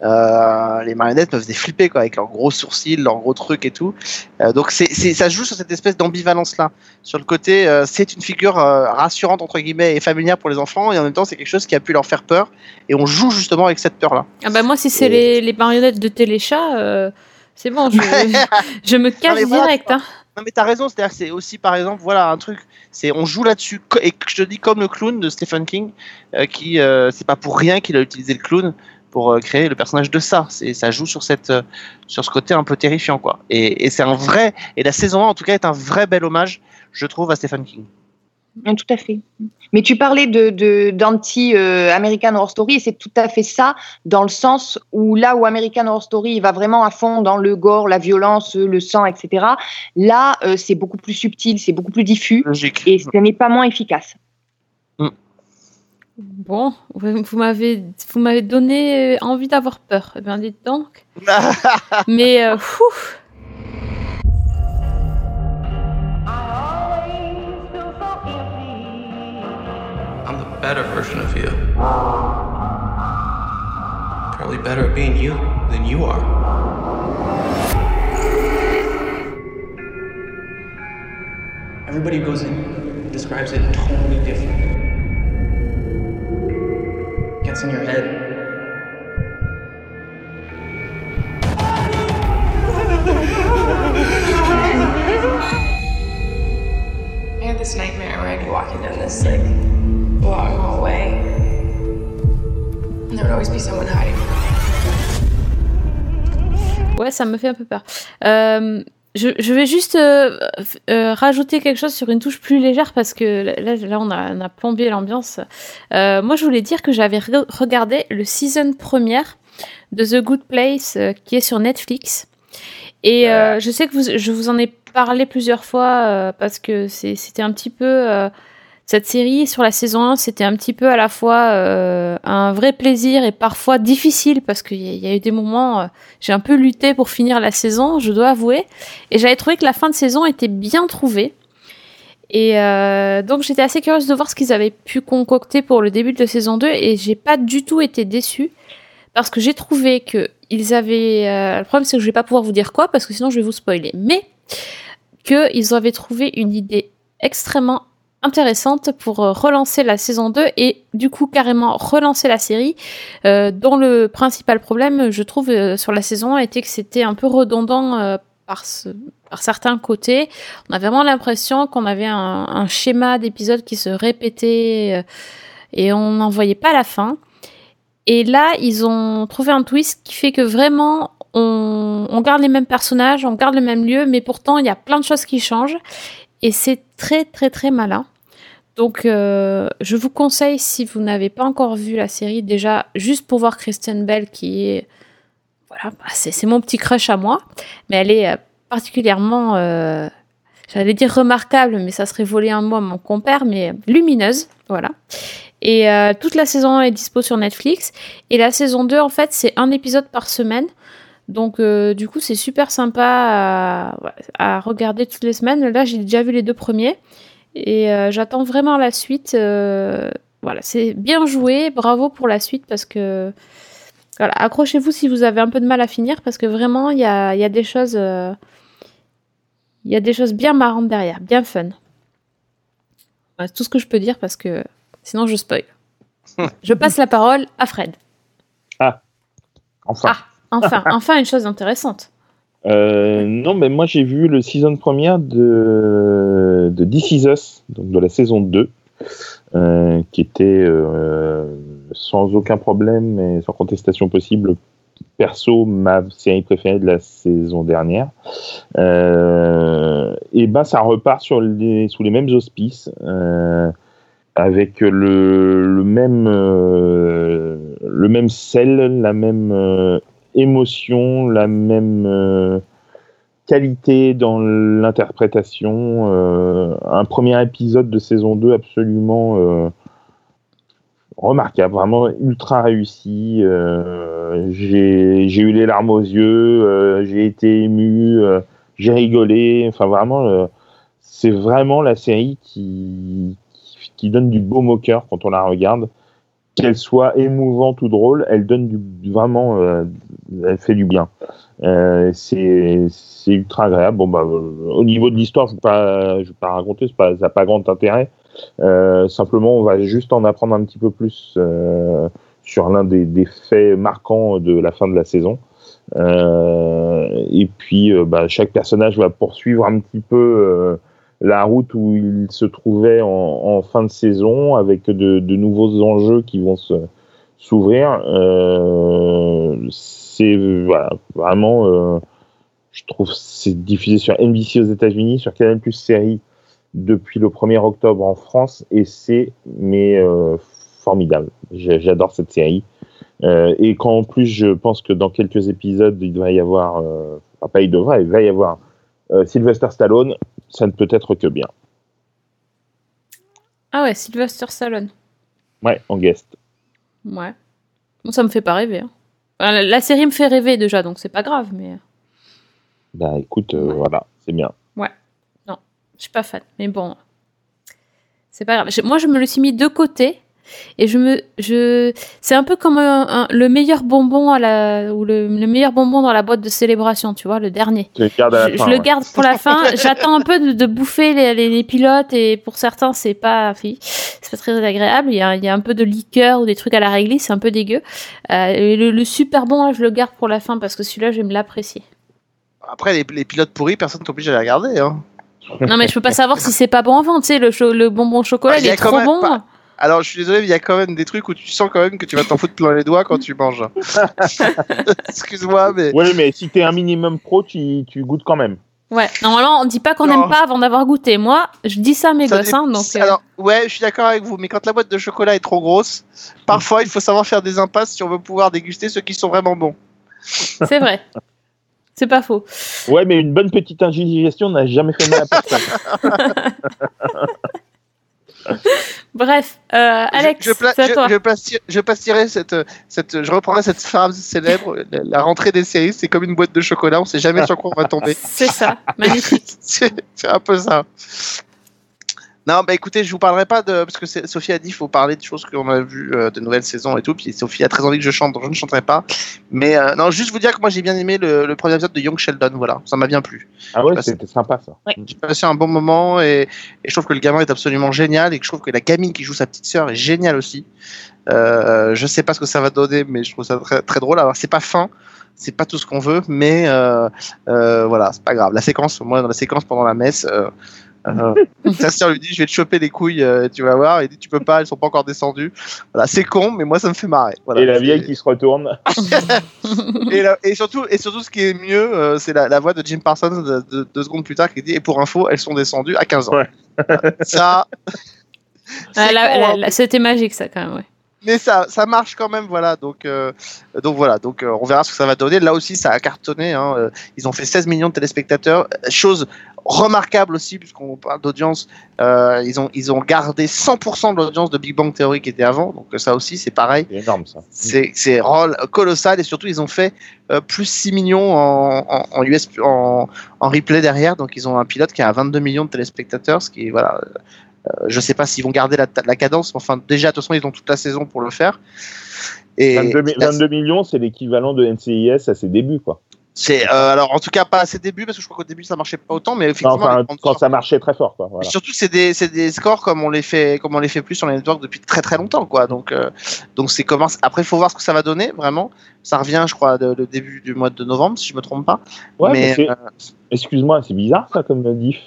Euh, les marionnettes me faisaient flipper quoi, avec leurs gros sourcils, leurs gros trucs et tout. Euh, donc c'est, c'est, ça joue sur cette espèce d'ambivalence là, sur le côté euh, c'est une figure rassurante entre guillemets et familière pour les enfants et en même temps c'est quelque chose qui a pu leur faire peur et on joue justement avec cette peur là. Ah bah moi si c'est les, les marionnettes de Téléchat, c'est bon, je, je me casse voilà, direct. hein. Non mais t'as raison, c'est-à-dire c'est aussi par exemple voilà un truc, c'est on joue là-dessus et je te dis comme le clown de Stephen King qui c'est pas pour rien qu'il a utilisé le clown pour euh, créer le personnage de ça, c'est ça joue sur cette euh, sur ce côté un peu terrifiant quoi. Et, et c'est un vrai et la saison 1 en tout cas est un vrai bel hommage je trouve à Stephen King. Mm, Tout à fait. Mais tu parlais de- d'anti-American Horror Story et c'est tout à fait ça dans le sens où là où American Horror Story il va vraiment à fond dans le gore, la violence, le sang, etc. Là, euh, c'est beaucoup plus subtil, c'est beaucoup plus diffus Logique. et ce n'est pas moins efficace. Bon, vous m'avez vous m'avez donné euh, envie d'avoir peur. Eh bien, dites donc. Mais euh, fou. I'm the better version of you. Probably better at being you than you are. Everybody who goes in describes it totally different. Gets in your head. I had this nightmare where I'd be walking down this like long hallway, and there would always be someone hiding. Ouais, ça me fait un peu peur. Euh, je, je vais juste euh, euh, rajouter quelque chose sur une touche plus légère parce que là, là on, a, on a plombé l'ambiance. Euh, moi, je voulais dire que j'avais re- regardé le season première de The Good Place qui est sur Netflix. Et je sais que vous, je vous en ai parlé plusieurs fois parce que c'était un petit peu. Cette série sur la saison 1, c'était un petit peu à la fois euh, un vrai plaisir et parfois difficile parce qu'il y, y a eu des moments, euh, j'ai un peu lutté pour finir la saison, je dois avouer. Et j'avais trouvé que la fin de saison était bien trouvée. Et euh, donc j'étais assez curieuse de voir ce qu'ils avaient pu concocter pour le début de saison 2 et j'ai pas du tout été déçue parce que j'ai trouvé que ils avaient le problème c'est que je vais pas pouvoir vous dire quoi parce que sinon je vais vous spoiler mais que ils avaient trouvé une idée extrêmement intéressante pour euh, relancer la saison 2 et du coup carrément relancer la série. Euh, dont le principal problème je trouve euh, sur la saison 1 était que c'était un peu redondant par, ce- par certains côtés. On a vraiment l'impression qu'on avait un, schéma d'épisodes qui se répétait et on n'en voyait pas la fin. Et là ils ont trouvé un twist qui fait que vraiment on garde les mêmes personnages, on garde le même lieu, mais pourtant il y a plein de choses qui changent et c'est très très très malin. Donc euh, je vous conseille si vous n'avez pas encore vu la série déjà juste pour voir Kristen Bell qui est voilà bah, c'est mon petit crush à moi, mais elle est euh, particulièrement euh, j'allais dire remarquable, mais ça serait voler un mot à mon compère, mais lumineuse, voilà. Et toute la saison 1 est dispo sur Netflix. Et la saison 2, en fait, c'est un épisode par semaine. Donc, euh, du coup, c'est super sympa à, à regarder toutes les semaines. Là, j'ai déjà vu les deux premiers. Et euh, j'attends vraiment la suite. Euh, voilà, c'est bien joué. Bravo pour la suite parce que. Voilà, accrochez-vous si vous avez un peu de mal à finir parce que vraiment, il y a, y a des choses. Il y a des choses bien marrantes derrière, bien fun. Voilà, c'est tout ce que je peux dire parce que sinon je spoil. je passe la parole à Fred. Ah, enfin. Enfin, enfin une chose intéressante. Euh, non, mais moi j'ai vu le season première de, de This Is Us, donc de la saison 2, euh, qui était euh, sans aucun problème et sans contestation possible, perso, ma série préférée de la saison dernière. Et ben ça repart sur les, sous les mêmes auspices. avec le, le même euh, le même sel, la même euh, émotion, la même euh, qualité dans l'interprétation. euh, un premier épisode de saison 2 absolument euh, remarquable, vraiment ultra réussi. J'ai eu les larmes aux yeux, j'ai été ému, j'ai rigolé. Enfin, vraiment, c'est vraiment la série qui, qui, donne du baume au cœur quand on la regarde. Qu'elle soit émouvante ou drôle, elle donne du, vraiment, elle fait du bien. Euh, c'est ultra agréable. Bon, bah, au niveau de l'histoire, je ne vais vais pas raconter, pas, ça n'a pas grand intérêt. Euh, simplement, on va juste en apprendre un petit peu plus euh, sur l'un des, des faits marquants de la fin de la saison. Euh, et puis, euh, bah, chaque personnage va poursuivre un petit peu euh, la route où il se trouvait en, en fin de saison, avec de, de nouveaux enjeux qui vont s'ouvrir. Euh, c'est voilà, vraiment, euh, je trouve, c'est diffusé sur NBC aux États-Unis, sur Canal Plus série depuis le 1er octobre en France, et c'est mais euh, formidable. J'adore cette série. Euh, et quand en plus je pense que dans quelques épisodes il va y avoir, euh, enfin, pas il devra, il va y avoir euh, Sylvester Stallone, ça ne peut être que bien. Ah ouais, Sylvester Stallone. Ouais, en guest. Ouais. Bon, ça me fait pas rêver. hein. Enfin, la, série me fait rêver déjà, donc c'est pas grave, mais Bah écoute, euh, voilà, c'est bien. ouais. Non, je suis pas fan. Mais bon, c'est pas grave. Moi, je me le suis mis de côté. Et je me, je, c'est un peu comme un- un- le meilleur bonbon à la, ou le, le meilleur bonbon dans la boîte de célébration, tu vois, le dernier. Je, fin, je le garde pour la fin. J'attends un peu de, de bouffer les, les, les pilotes et pour certains c'est pas, c'est pas très agréable. Il y, a, il y a un peu de liqueur ou des trucs à la réglisse, c'est un peu dégueu. Euh, et le, le super bon là, je le garde pour la fin parce que celui-là, je vais me l'apprécier. Après, les, les pilotes pourris, personne t'oblige à les regarder. Hein. Non mais je peux pas savoir si c'est pas bon avant. Tu sais, le, le bonbon au chocolat, Ah, il est trop bon. pas- Alors, je suis désolé, mais il y a quand même des trucs où tu sens quand même que tu vas t'en foutre plein les doigts quand tu manges. Excuse-moi, mais. Ouais, mais si t'es un minimum pro, tu, tu goûtes quand même. Ouais. Normalement, on dit pas qu'on n'aime pas avant d'avoir goûté. Moi, je dis ça à mes Ça gosses, hein, donc. euh, Alors, ouais, je suis d'accord avec vous, mais quand la boîte de chocolat est trop grosse, parfois il faut savoir faire des impasses si on veut pouvoir déguster ceux qui sont vraiment bons. C'est vrai. C'est pas faux. Ouais, mais une bonne petite indigestion n'a jamais fait mal à personne. Bref, euh, Alex, je, pla- je- toi. je cette, cette, je reprendrai cette phrase célèbre. La, la rentrée des séries, c'est comme une boîte de chocolat, on sait jamais sur quoi on va tomber. C'est ça, magnifique. c'est un peu ça. Non, bah écoutez, je vous parlerai pas de. Parce que Sophie a dit qu'il faut parler de choses qu'on a vues, euh, de nouvelles saisons et tout. Puis Sophie a très envie que je chante, donc je ne chanterai pas. Mais euh, non, juste vous dire que moi j'ai bien aimé le, le premier épisode de Young Sheldon, voilà. Ça m'a bien plu. Ah ouais, c'était sympa ça. J'ai passé un bon moment et, et je trouve que le gamin est absolument génial et que je trouve que la gamine qui joue sa petite sœur est géniale aussi. Euh, je sais pas ce que ça va donner, mais je trouve ça très, très drôle. Alors c'est pas fin, c'est pas tout ce qu'on veut, mais euh, euh, voilà, c'est pas grave. La séquence, moi dans la séquence pendant la messe, euh, euh, sa sœur lui dit je vais te choper les couilles, euh, tu vas voir. Il dit tu peux pas, elles sont pas encore descendues. Voilà, c'est con, mais moi ça me fait marrer. Voilà, et la vieille qui se retourne. et, la- et surtout, et surtout, ce qui est mieux, euh, c'est la, la voix de Jim Parsons de, de- deux secondes plus tard qui dit Et pour info, elles sont descendues à 15 ans. Voilà. Ça. Ah, hein, C'était magique, ça, quand même, ouais. Mais ça, ça marche quand même, voilà. Donc, euh, donc voilà. Donc, euh, on verra ce que ça va donner. Là aussi, ça a cartonné. hein, euh, Ils ont fait 16 millions de téléspectateurs. Chose remarquable aussi, puisqu'on parle d'audience. ils ont, ils ont gardé 100% de l'audience de Big Bang Theory qui était avant. Donc, ça aussi, c'est pareil. C'est énorme ça. C'est c'est rôle colossal et surtout ils ont fait plus 6 millions en, en, en US en, en replay derrière donc ils ont un pilote qui a 22 millions de téléspectateurs ce qui est voilà euh, je sais pas s'ils vont garder la, la cadence mais enfin déjà de toute façon ils ont toute la saison pour le faire et 22, mi- 22 millions, c'est l'équivalent de NCIS à ses débuts, quoi. c'est euh, alors en tout cas pas à ses débuts parce que je crois qu'au début ça marchait pas autant mais effectivement enfin, quand ça marchait très fort, quoi. Et Voilà. surtout, c'est des, c'est des scores comme on les fait, comme on les fait plus sur les networks depuis très très longtemps, quoi. Donc, euh, donc c'est comment. Après, il faut voir ce que ça va donner, vraiment. Ça revient, je crois, de- le début du mois de novembre, si je me trompe pas. Ouais, mais mais c'est- euh, Excuse-moi, c'est bizarre ça comme diff.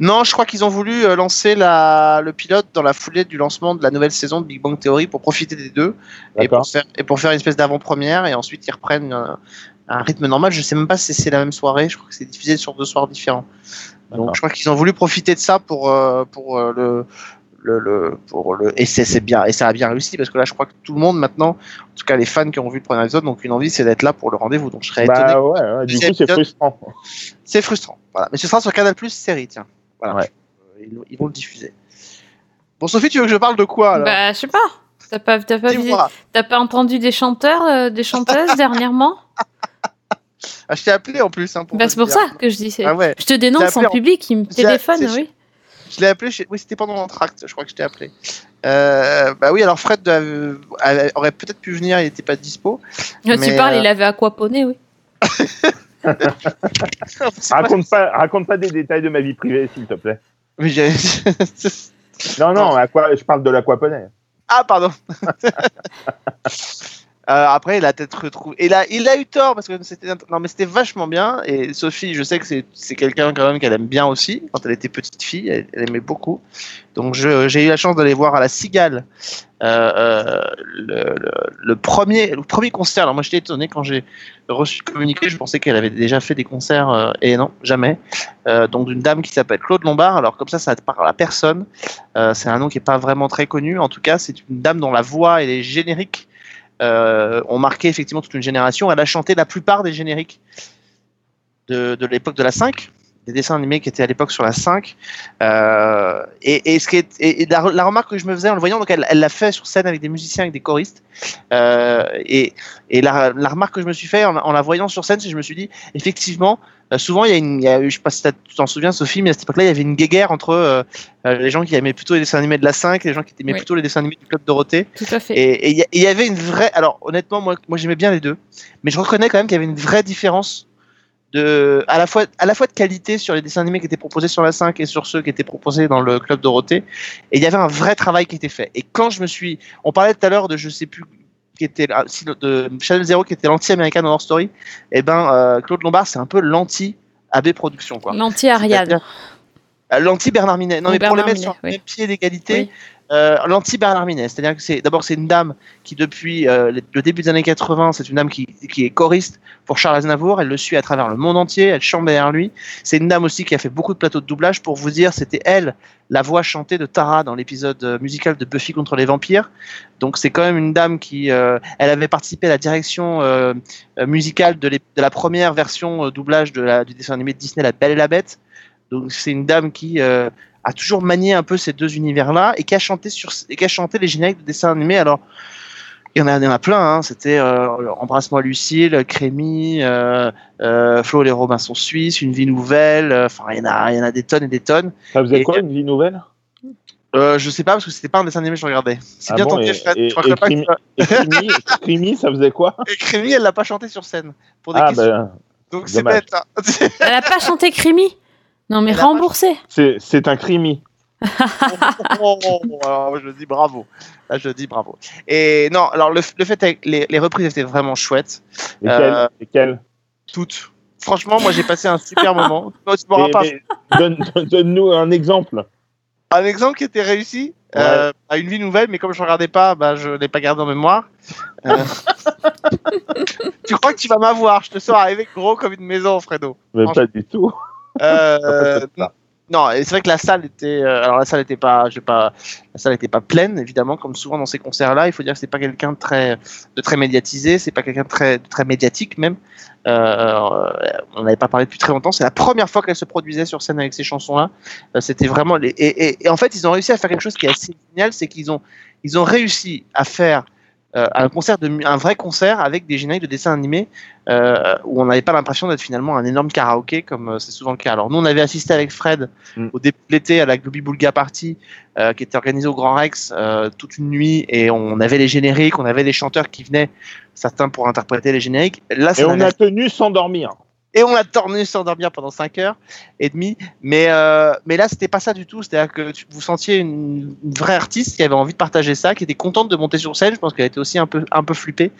Non, je crois qu'ils ont voulu euh, lancer la, le pilote dans la foulée du lancement de la nouvelle saison de Big Bang Theory pour profiter des deux et pour faire et pour faire une espèce d'avant-première et ensuite ils reprennent euh, un rythme normal. Je sais même pas si c'est la même soirée. Je crois que c'est diffusé sur deux soirs différents. Donc je crois qu'ils ont voulu profiter de ça pour euh, pour euh, le le, le pour le et c'est c'est bien et ça a bien réussi parce que là je crois que tout le monde maintenant en tout cas les fans qui ont vu le premier épisode donc une envie c'est d'être là pour le rendez-vous donc je serais étonné Bah ouais, ouais, du coup c'est frustrant. c'est frustrant voilà mais ce sera sur Canal Plus série tiens voilà Ouais. ils, ils vont le diffuser bon Sophie tu veux que je parle de quoi alors? Bah, je sais pas. T'as pas, t'as pas, pas entendu des chanteurs, euh, des chanteuses dernièrement? Ah, je t'ai appelé en plus. Hein, pour Bah, c'est pour dire. ça que je dis. c'est- Ah ouais. Je te dénonce en en- public, il me téléphone, oui. Je l'ai appelé, chez- oui, c'était pendant l'entracte, je crois que je t'ai appelé. Euh, bah oui, alors Fred euh, avait- aurait peut-être pu venir, il n'était pas dispo. Mais, tu parles, euh, il avait aquaponé, oui. Raconte pas, raconte pas des détails de ma vie privée, s'il te plaît. Mais Non, non, à quoi, je parle de l'aquaponais. Ah, pardon. Euh, après, il a peut-être retrouvé. Et là, il a eu tort parce que c'était non, mais c'était vachement bien. Et Sophie, je sais que c'est quelqu'un quand même qu'elle aime bien aussi. Quand elle était petite fille, elle, elle aimait beaucoup. Donc, j'ai eu la chance d'aller voir à la Cigale euh, euh, le, premier le premier concert. Alors moi, j'étais étonné quand j'ai reçu le communiqué. Je pensais qu'elle avait déjà fait des concerts et non, jamais. Donc d'une dame qui s'appelle Claude Lombard. Alors comme ça, ça ne parle à personne. C'est un nom qui est pas vraiment très connu. En tout cas, c'est une dame dont la voix et les génériques euh, ont marqué effectivement toute une génération. Elle a chanté la plupart des génériques de, l'époque de la 5, des dessins animés qui étaient à l'époque sur la 5. Euh, et, la, remarque que je me faisais en le voyant, donc elle l'a fait sur scène avec des musiciens, avec des choristes. Euh, et la, remarque que je me suis fait en la voyant sur scène, c'est que je me suis dit, effectivement, euh, souvent il y a une, il y a, eu- je sais pas si tu t'en souviens Sophie, mais à cette époque-là, il y avait une guéguerre entre euh, euh, les gens qui aimaient plutôt les dessins animés de la 5 et les gens qui aimaient Oui. plutôt les dessins animés du Club Dorothée. Tout à fait. Et y, il y avait une vraie. Alors honnêtement, moi, moi j'aimais bien les deux, mais je reconnais quand même qu'il y avait une vraie différence de à la fois à la fois de qualité sur les dessins animés qui étaient proposés sur la 5 et sur ceux qui étaient proposés dans le club Dorothée. Et il y avait un vrai travail qui était fait. Et quand je me suis, on parlait tout à l'heure de je sais plus qui était de Channel Zero qui était l'anti-American Horror Story. Et ben euh, Claude Lombard c'est un peu l'anti AB Productions quoi. L'anti-Ariane. C'est-à-dire- Euh, L'anti Bernard Minet. Non, Ou mais pour les mettre Minet, sur le oui. pied d'égalité, Oui. Euh, l'anti Bernard Minet. C'est-à-dire que c'est d'abord c'est une dame qui depuis euh, le début des années 80, c'est une dame qui, qui est choriste pour Charles Aznavour. Elle le suit à travers le monde entier. Elle chante derrière lui. C'est une dame aussi qui a fait beaucoup de plateaux de doublage. Pour vous dire, c'était elle la voix chantée de Tara dans l'épisode euh, musical de Buffy contre les vampires. Donc c'est quand même une dame qui, elle avait participé à la direction musicale de, la première version doublage du dessin animé de Disney, La Belle et la Bête. Donc c'est une dame qui a toujours manié un peu ces deux univers-là et qui a chanté sur et qui a chanté les génériques de dessins animés. Alors il y en a, il y en a plein. Hein. C'était euh, Embrasse-moi Lucille, Crémy, euh, euh, Flo et les Robinson Suisses, Une vie nouvelle. euh, Enfin, il y en a, il y en a des tonnes et des tonnes. Ça faisait Et- quoi, une vie nouvelle? Euh, je sais pas parce que c'était pas un dessin animé que je regardais. C'est Ah bien bon, tenté, Fred. et- je crois et pas que Crimi, Crimi, ça faisait quoi? Et Crémy, elle l'a pas chanté sur scène pour des Ah, questions. ben, Donc c'est bête. hein. Elle a pas chanté Crimi Non, mais remboursé. c'est un Crimi. Oh, alors, je dis bravo. Là, je dis bravo. Et non, alors le, le fait avec les, les reprises étaient vraiment chouettes. Lesquels Euh, Lesquels Toutes. Franchement, moi j'ai passé un super moment. Donne- Donne-nous un exemple. Un exemple qui était réussi euh, à une vie nouvelle, mais comme je regardais pas, bah, je l'ai pas gardé en mémoire. Euh, tu crois que tu vas m'avoir? Je te sens arriver gros comme une maison, Fredo. Mais pas du tout. Euh, non, c'est vrai que la salle était. euh, alors la salle était pas, je pas, la salle était pas pleine évidemment, comme souvent dans ces concerts-là. Il faut dire que c'est pas quelqu'un de très, de très médiatisé, c'est pas quelqu'un de très, de très médiatique même. Euh, on n'avait pas parlé depuis très longtemps. C'est la première fois qu'elle se produisait sur scène avec ces chansons-là. Euh, C'était vraiment. Les, et, et- et en fait, ils ont réussi à faire quelque chose qui est assez génial, c'est qu'ils ont, ils ont réussi à faire euh, un concert de, un vrai concert avec des génériques de dessins animés euh, où on n'avait pas l'impression d'être finalement un énorme karaoké comme euh, c'est souvent le cas. Alors nous on avait assisté avec Fred Mm. au début de l'été à la Globi Boulga Party euh, qui était organisée au Grand Rex toute une nuit et on avait les génériques, on avait les chanteurs qui venaient certains pour interpréter les génériques. Là Et on a tenu sans dormir. Et on a tourné sans dormir pendant 5 heures et demie. Mais, euh, mais là, c'était pas ça du tout. C'est-à-dire que vous sentiez une, vraie artiste qui avait envie de partager ça, qui était contente de monter sur scène. Je pense qu'elle était aussi un peu, un peu flippée.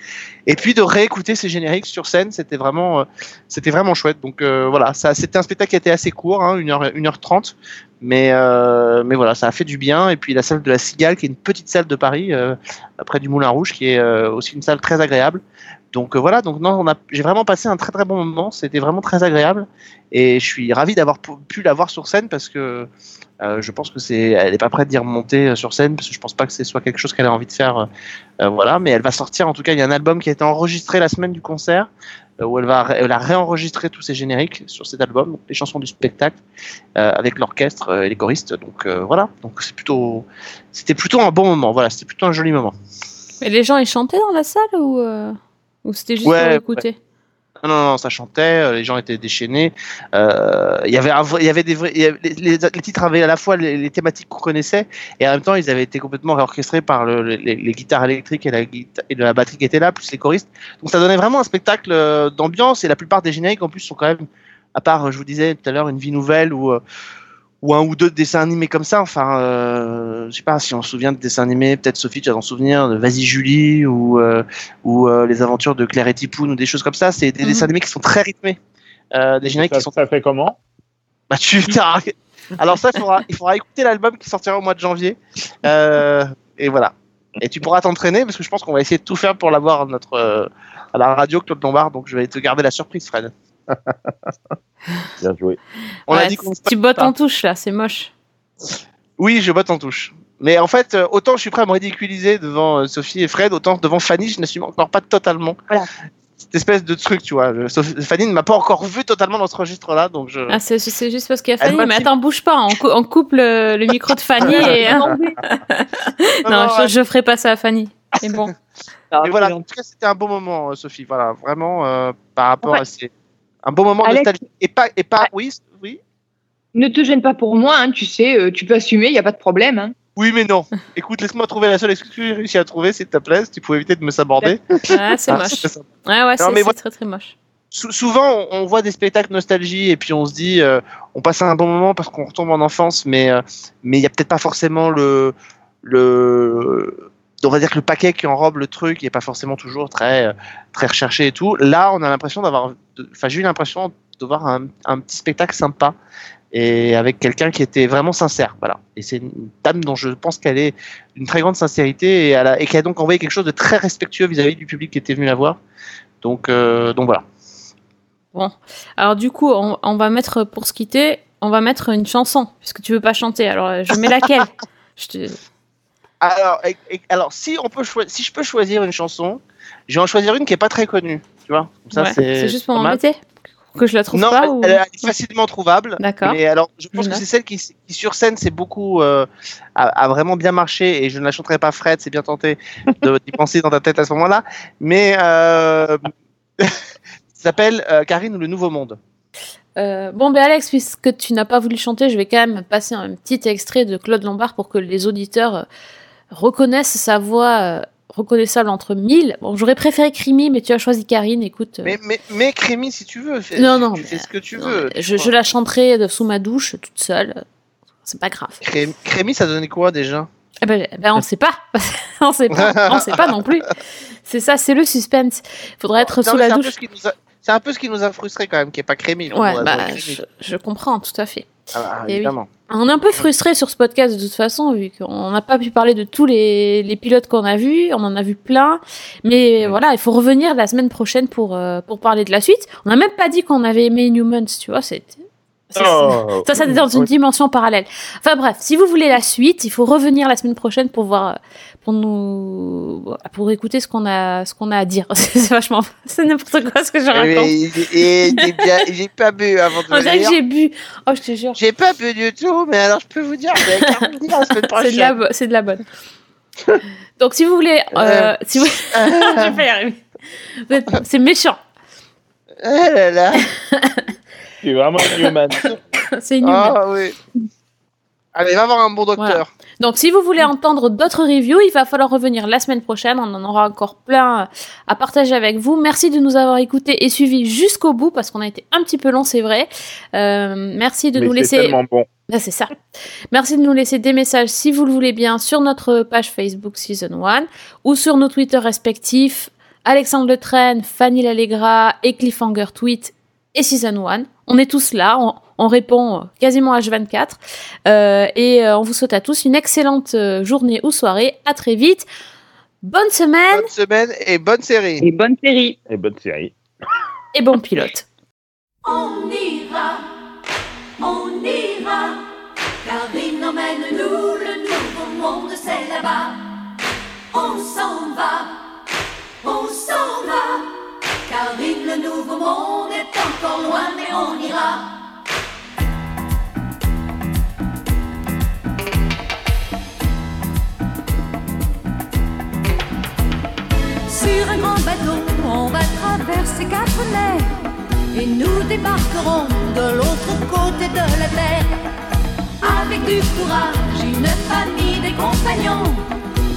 Et puis de réécouter ses génériques sur scène, c'était vraiment, euh, c'était vraiment chouette. Donc euh, voilà, ça, c'était un spectacle qui était assez court, hein, 1h, 1h30. Mais, euh, mais voilà, ça a fait du bien. Et puis la salle de la Cigale, qui est une petite salle de Paris, près du Moulin Rouge, qui est aussi une salle très agréable. Donc euh, voilà, donc non, j'ai vraiment passé un très très bon moment. C'était vraiment très agréable et je suis ravi d'avoir pu la voir sur scène parce que euh, je pense que c'est, elle est pas prête d'y remonter euh, sur scène parce que je pense pas que ce soit quelque chose qu'elle a envie de faire. voilà, mais elle va sortir. En tout cas, il y a un album qui a été enregistré la semaine du concert où elle, va, elle a réenregistré tous ses génériques sur cet album, les chansons du spectacle, avec l'orchestre et les choristes. Donc voilà, donc c'est plutôt, c'était plutôt un bon moment. Voilà, c'était plutôt un joli moment. Mais les gens, ils chantaient dans la salle ou, ou c'était juste Ouais, pour écouter Non, non, non, ça chantait, euh, les gens étaient déchaînés. Euh, Il y avait, il y avait des vrais, avait- les, les- les titres avaient à la fois les, les thématiques qu'on connaissait et en même temps ils avaient été complètement réorchestrés par le- les, guitares électriques et la, et la batterie qui était là, plus les choristes. Donc ça donnait vraiment un spectacle euh, d'ambiance et la plupart des génériques en plus sont quand même, à part, je vous disais tout à l'heure, une vie nouvelle ou ou un ou deux dessins animés comme ça. Enfin, euh, je sais pas si on se souvient de dessins animés, peut-être Sophie, tu vas t'en souvenir, de Vas-y Julie ou, euh, ou euh, les aventures de Claire et Tipoun ou des choses comme ça. C'est des Mhm. dessins animés qui sont très rythmés. Euh, des génériques Ça, qui sont. ça fait comment? Bah, tu t'as- Alors, ça, il faudra, il faudra écouter l'album qui sortira au mois de janvier. Et voilà. Et tu pourras t'entraîner parce que je pense qu'on va essayer de tout faire pour l'avoir notre, à la radio, Claude Lombard. Donc, je vais te garder la surprise, Fred. Bien joué. On a dit qu'on Tu bottes pas. en touche là, c'est moche. Oui, je botte en touche. Mais en fait, euh, autant je suis prêt à me ridiculiser devant euh, Sophie et Fred, autant devant Fanny, je n'assume encore pas totalement cette espèce de truc, tu vois. Sophie- Fanny ne m'a pas encore vu totalement dans ce registre-là, donc je. Ah, c'est c'est juste parce qu'il y a Fanny. m'a Mais attends, bouge pas, on, cou- on coupe le, le micro de Fanny et. Non, non, non, je, je ferai pas ça à Fanny. C'est bon. Mais voilà, en tout cas, c'était un bon moment, euh, Sophie. Voilà, vraiment, euh, par rapport Ouais. à ces. Un bon moment Alex- nostalgique. Et pas, et pas, oui, oui. Ne te gêne pas pour moi, hein, tu sais, euh, tu peux assumer, il n'y a pas de problème. Hein. Oui, mais non. Écoute, laisse-moi trouver la seule excuse que j'ai réussi à trouver, s'il te plaît, si tu pouvais éviter de me saborder. Ouais, c'est Ah, moche. c'est ça. Ouais, ouais, c'est voilà. très très moche. Sou- souvent, on, voit des spectacles nostalgie et puis on se dit, euh, on passe un bon moment parce qu'on retombe en enfance, mais euh, mais il y a peut-être pas forcément le le on va dire que le paquet qui enrobe le truc n'est pas forcément toujours très euh, très recherché et tout. Là, on a l'impression d'avoir, enfin, j'ai eu l'impression de voir un, un petit spectacle sympa et avec quelqu'un qui était vraiment sincère. Voilà. Et c'est une dame dont je pense qu'elle est d'une très grande sincérité et, elle a- et qui a donc envoyé quelque chose de très respectueux vis-à-vis du public qui était venu la voir. Donc euh, donc voilà. Bon. Alors, du coup, on, on va mettre, pour se quitter, on va mettre une chanson, puisque tu veux pas chanter. Alors, je mets laquelle? Je te... Alors, et- et- alors si, on peut si je peux choisir une chanson, je vais en choisir une qui est pas très connue. Tu vois Comme ça, Ouais, c'est c'est juste pour m'embêter Que je la trouve non, pas elle, ou... elle est facilement trouvable. D'accord. Mais alors, je pense Je que c'est celle qui, qui, sur scène, c'est beaucoup euh, a, a vraiment bien marché. Et je ne la chanterai pas, Fred. C'est bien tenté de d'y penser dans ta tête à ce moment-là. Mais euh, ça s'appelle euh, Karine ou le Nouveau Monde. Euh, bon, ben Alex, puisque tu n'as pas voulu chanter, je vais quand même passer un petit extrait de Claude Lombard pour que les auditeurs euh, reconnaissent sa voix euh, reconnaissable entre mille. Bon, j'aurais préféré Crimi, mais tu as choisi Karine, écoute. euh, Mais, mais, mais Crémy, si tu veux, fais, Non, non, tu fais ce que tu non, veux. je, je la chanterai de- sous ma douche, toute seule. C'est pas grave. Crémy, ça donnait quoi déjà? Eh ben, eh ben, on sait pas. on sait pas. On sait pas non plus. C'est ça, c'est le suspense. Faudrait être Non, sous la c'est douche. ce qui nous a- C'est un peu ce qui nous a frustré quand même, qui est pas Crémy. Ouais, bah, je comprends, tout à fait. Ah, bah, Eh oui. On est un peu frustré sur ce podcast de toute façon, vu qu'on n'a pas pu parler de tous les, les pilotes qu'on a vus. On en a vu plein. Mais voilà, il faut revenir la semaine prochaine pour, euh, pour parler de la suite. On n'a même pas dit qu'on avait aimé Humans, tu vois. C'est- Oh. ça, ça, c'est dans une dimension parallèle. Enfin bref, si vous voulez la suite, il faut revenir la semaine prochaine pour voir, euh, pour nous, pour écouter ce qu'on a, ce qu'on a à dire. c'est vachement, c'est n'importe quoi ce que je raconte. Et, et- j'ai pas bu avant de On dirait que j'ai bu. Oh, je te jure. J'ai pas bu du tout, mais alors je peux vous dire, C'est de, la, bo- c'est de la bonne. Donc, si vous voulez. Euh, si vous... Je vais y arriver. C'est méchant. Oh là là. Es vraiment un human. C'est inhumain. Ah oui. Allez, va voir un bon docteur. Voilà. Donc, si vous voulez entendre d'autres reviews, il va falloir revenir la semaine prochaine. On en aura encore plein à partager avec vous. Merci de nous avoir écoutés et suivis jusqu'au bout parce qu'on a été un petit peu long, c'est vrai. Euh, merci de Mais nous c'est laisser. tellement bon. Ah, c'est ça. Merci de nous laisser des messages si vous le voulez bien sur notre page Facebook Season 1 ou sur nos Twitter respectifs Alexandre Le Train, Fanny Lallegra et Cliffhanger Tweet et Season 1. On est tous là, on, on répond quasiment H24 euh, et euh, on vous souhaite à tous une excellente euh, journée ou soirée. À très vite. Bonne semaine Bonne semaine et bonne série. Et bonne série. Et bonne série. et bon pilote. On ira, on ira. Karine emmène-nous, le nouveau monde c'est là-bas. On s'en va, le nouveau monde est encore loin, mais on ira. Sur un grand bateau, on va traverser quatre mers et nous débarquerons de l'autre côté de la terre. Avec du courage, une famille, des compagnons.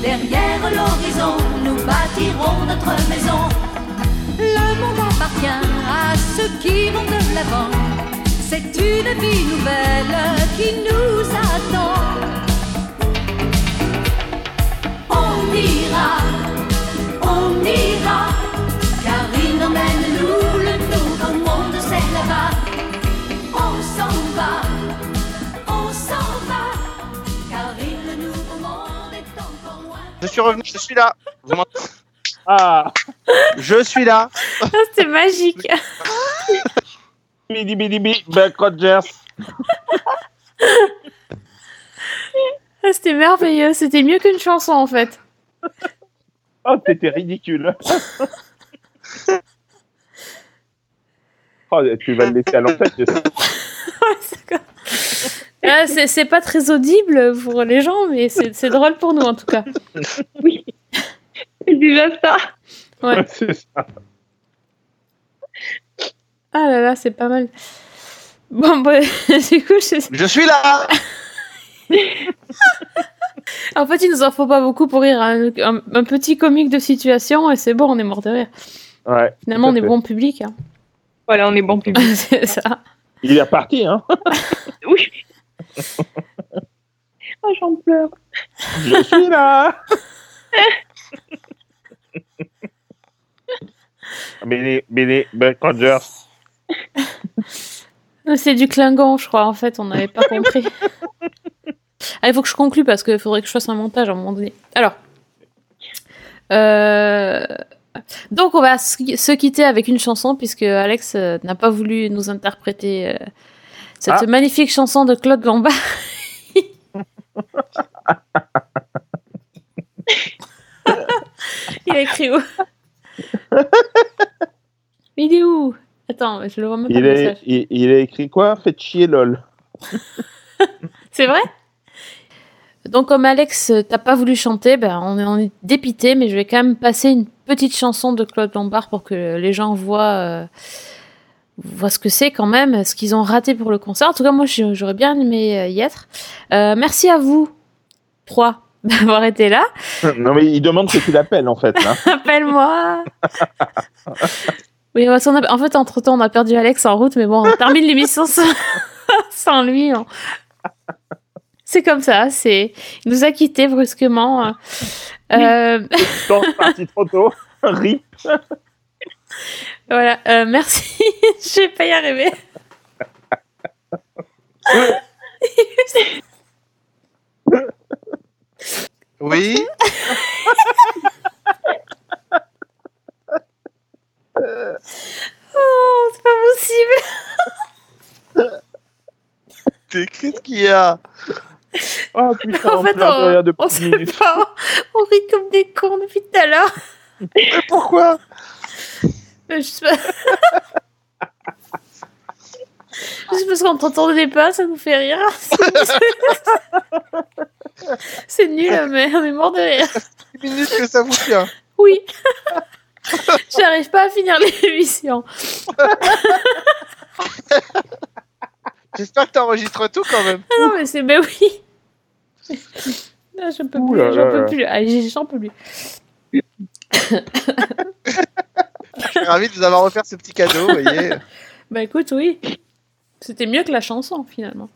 Derrière l'horizon, nous bâtirons notre maison. Le monde appartient à ceux qui vont de l'avant. C'est une vie nouvelle qui nous attend. On ira, on ira, Karine emmène-nous, le nouveau monde c'est là-bas. On s'en va, on s'en va, Karine, le nouveau monde est encore loin. Je suis revenu, je suis là. Vous Ah Je suis là. Ah, C'était magique. Bidi bidi bidi, Buck Rogers. Ah, C'était merveilleux. C'était mieux qu'une chanson en fait. Oh, t'étais ridicule. oh, tu vas le laisser à sais. Ah, c'est pas très audible pour les gens, mais c'est c'est drôle pour nous en tout cas. Oui. C'est déjà ça. Ouais. C'est ça. Ah là là, c'est pas mal. Bon, bah, du coup, je... Je suis là. en fait, il nous en faut pas beaucoup pour rire. hein. Un, un petit comique de situation et c'est bon, on est mort de rire. Ouais. Finalement, on est fait. bon public. hein. Voilà, on est bon public. c'est ça. Il est reparti, hein oui. Oh, j'en pleure. Je suis là Bidi, Buck Rogers. C'est du Klingon, je crois, en fait, on n'avait pas compris. Ah, il faut que je conclue parce qu'il faudrait que je fasse un montage à un moment donné. Alors, euh, donc on va se quitter avec une chanson puisque Alex euh, n'a pas voulu nous interpréter euh, cette Ah. magnifique chanson de Claude Lombard. il a écrit où? Il est où? Attends, je le vois même pas Il, le est, message. il, il a écrit quoi? Faites chier lol. C'est vrai? Donc comme Alex, t'as pas voulu chanter, ben on est, on est dépité, mais je vais quand même passer une petite chanson de Claude Lombard pour que les gens voient, euh, voient ce que c'est quand même, ce qu'ils ont raté pour le concert. En tout cas, moi, j'aurais bien aimé euh, y être. Euh, merci à vous, trois, d'avoir été là. Non, mais il demande que tu l'appelles, en fait. Appelle-moi Oui, parce qu'on a- en fait, entre-temps, on a perdu Alex en route, mais bon, on termine l'émission sans, sans lui. on- C'est comme ça, c'est... Il nous a quittés brusquement. euh. Euh, parti trop tôt, rip. voilà, euh, merci. Je vais pas y arriver. Oui. Oh, c'est pas possible. T'es- Qu'est-ce qu'il y a Oh putain, En on fait, pleure de on, on sait pas. On rit comme des cons depuis tout à l'heure. Pourquoi? Je sais pas. Juste parce qu'on t'entendait pas, ça nous fait rire. C'est nul, mais on est mort de rire. 10 minutes que ça vous tient. Oui. J'arrive pas à finir l'émission. J'espère que t'enregistres tout quand même. Ah non, mais c'est. Ben oui. Non, je peux Ouh plus. J'en là peux là. plus. Ah, j'en peux plus. Je suis ravi de vous avoir offert ce petit cadeau, vous voyez. Bah écoute, oui. C'était mieux que la chanson, finalement.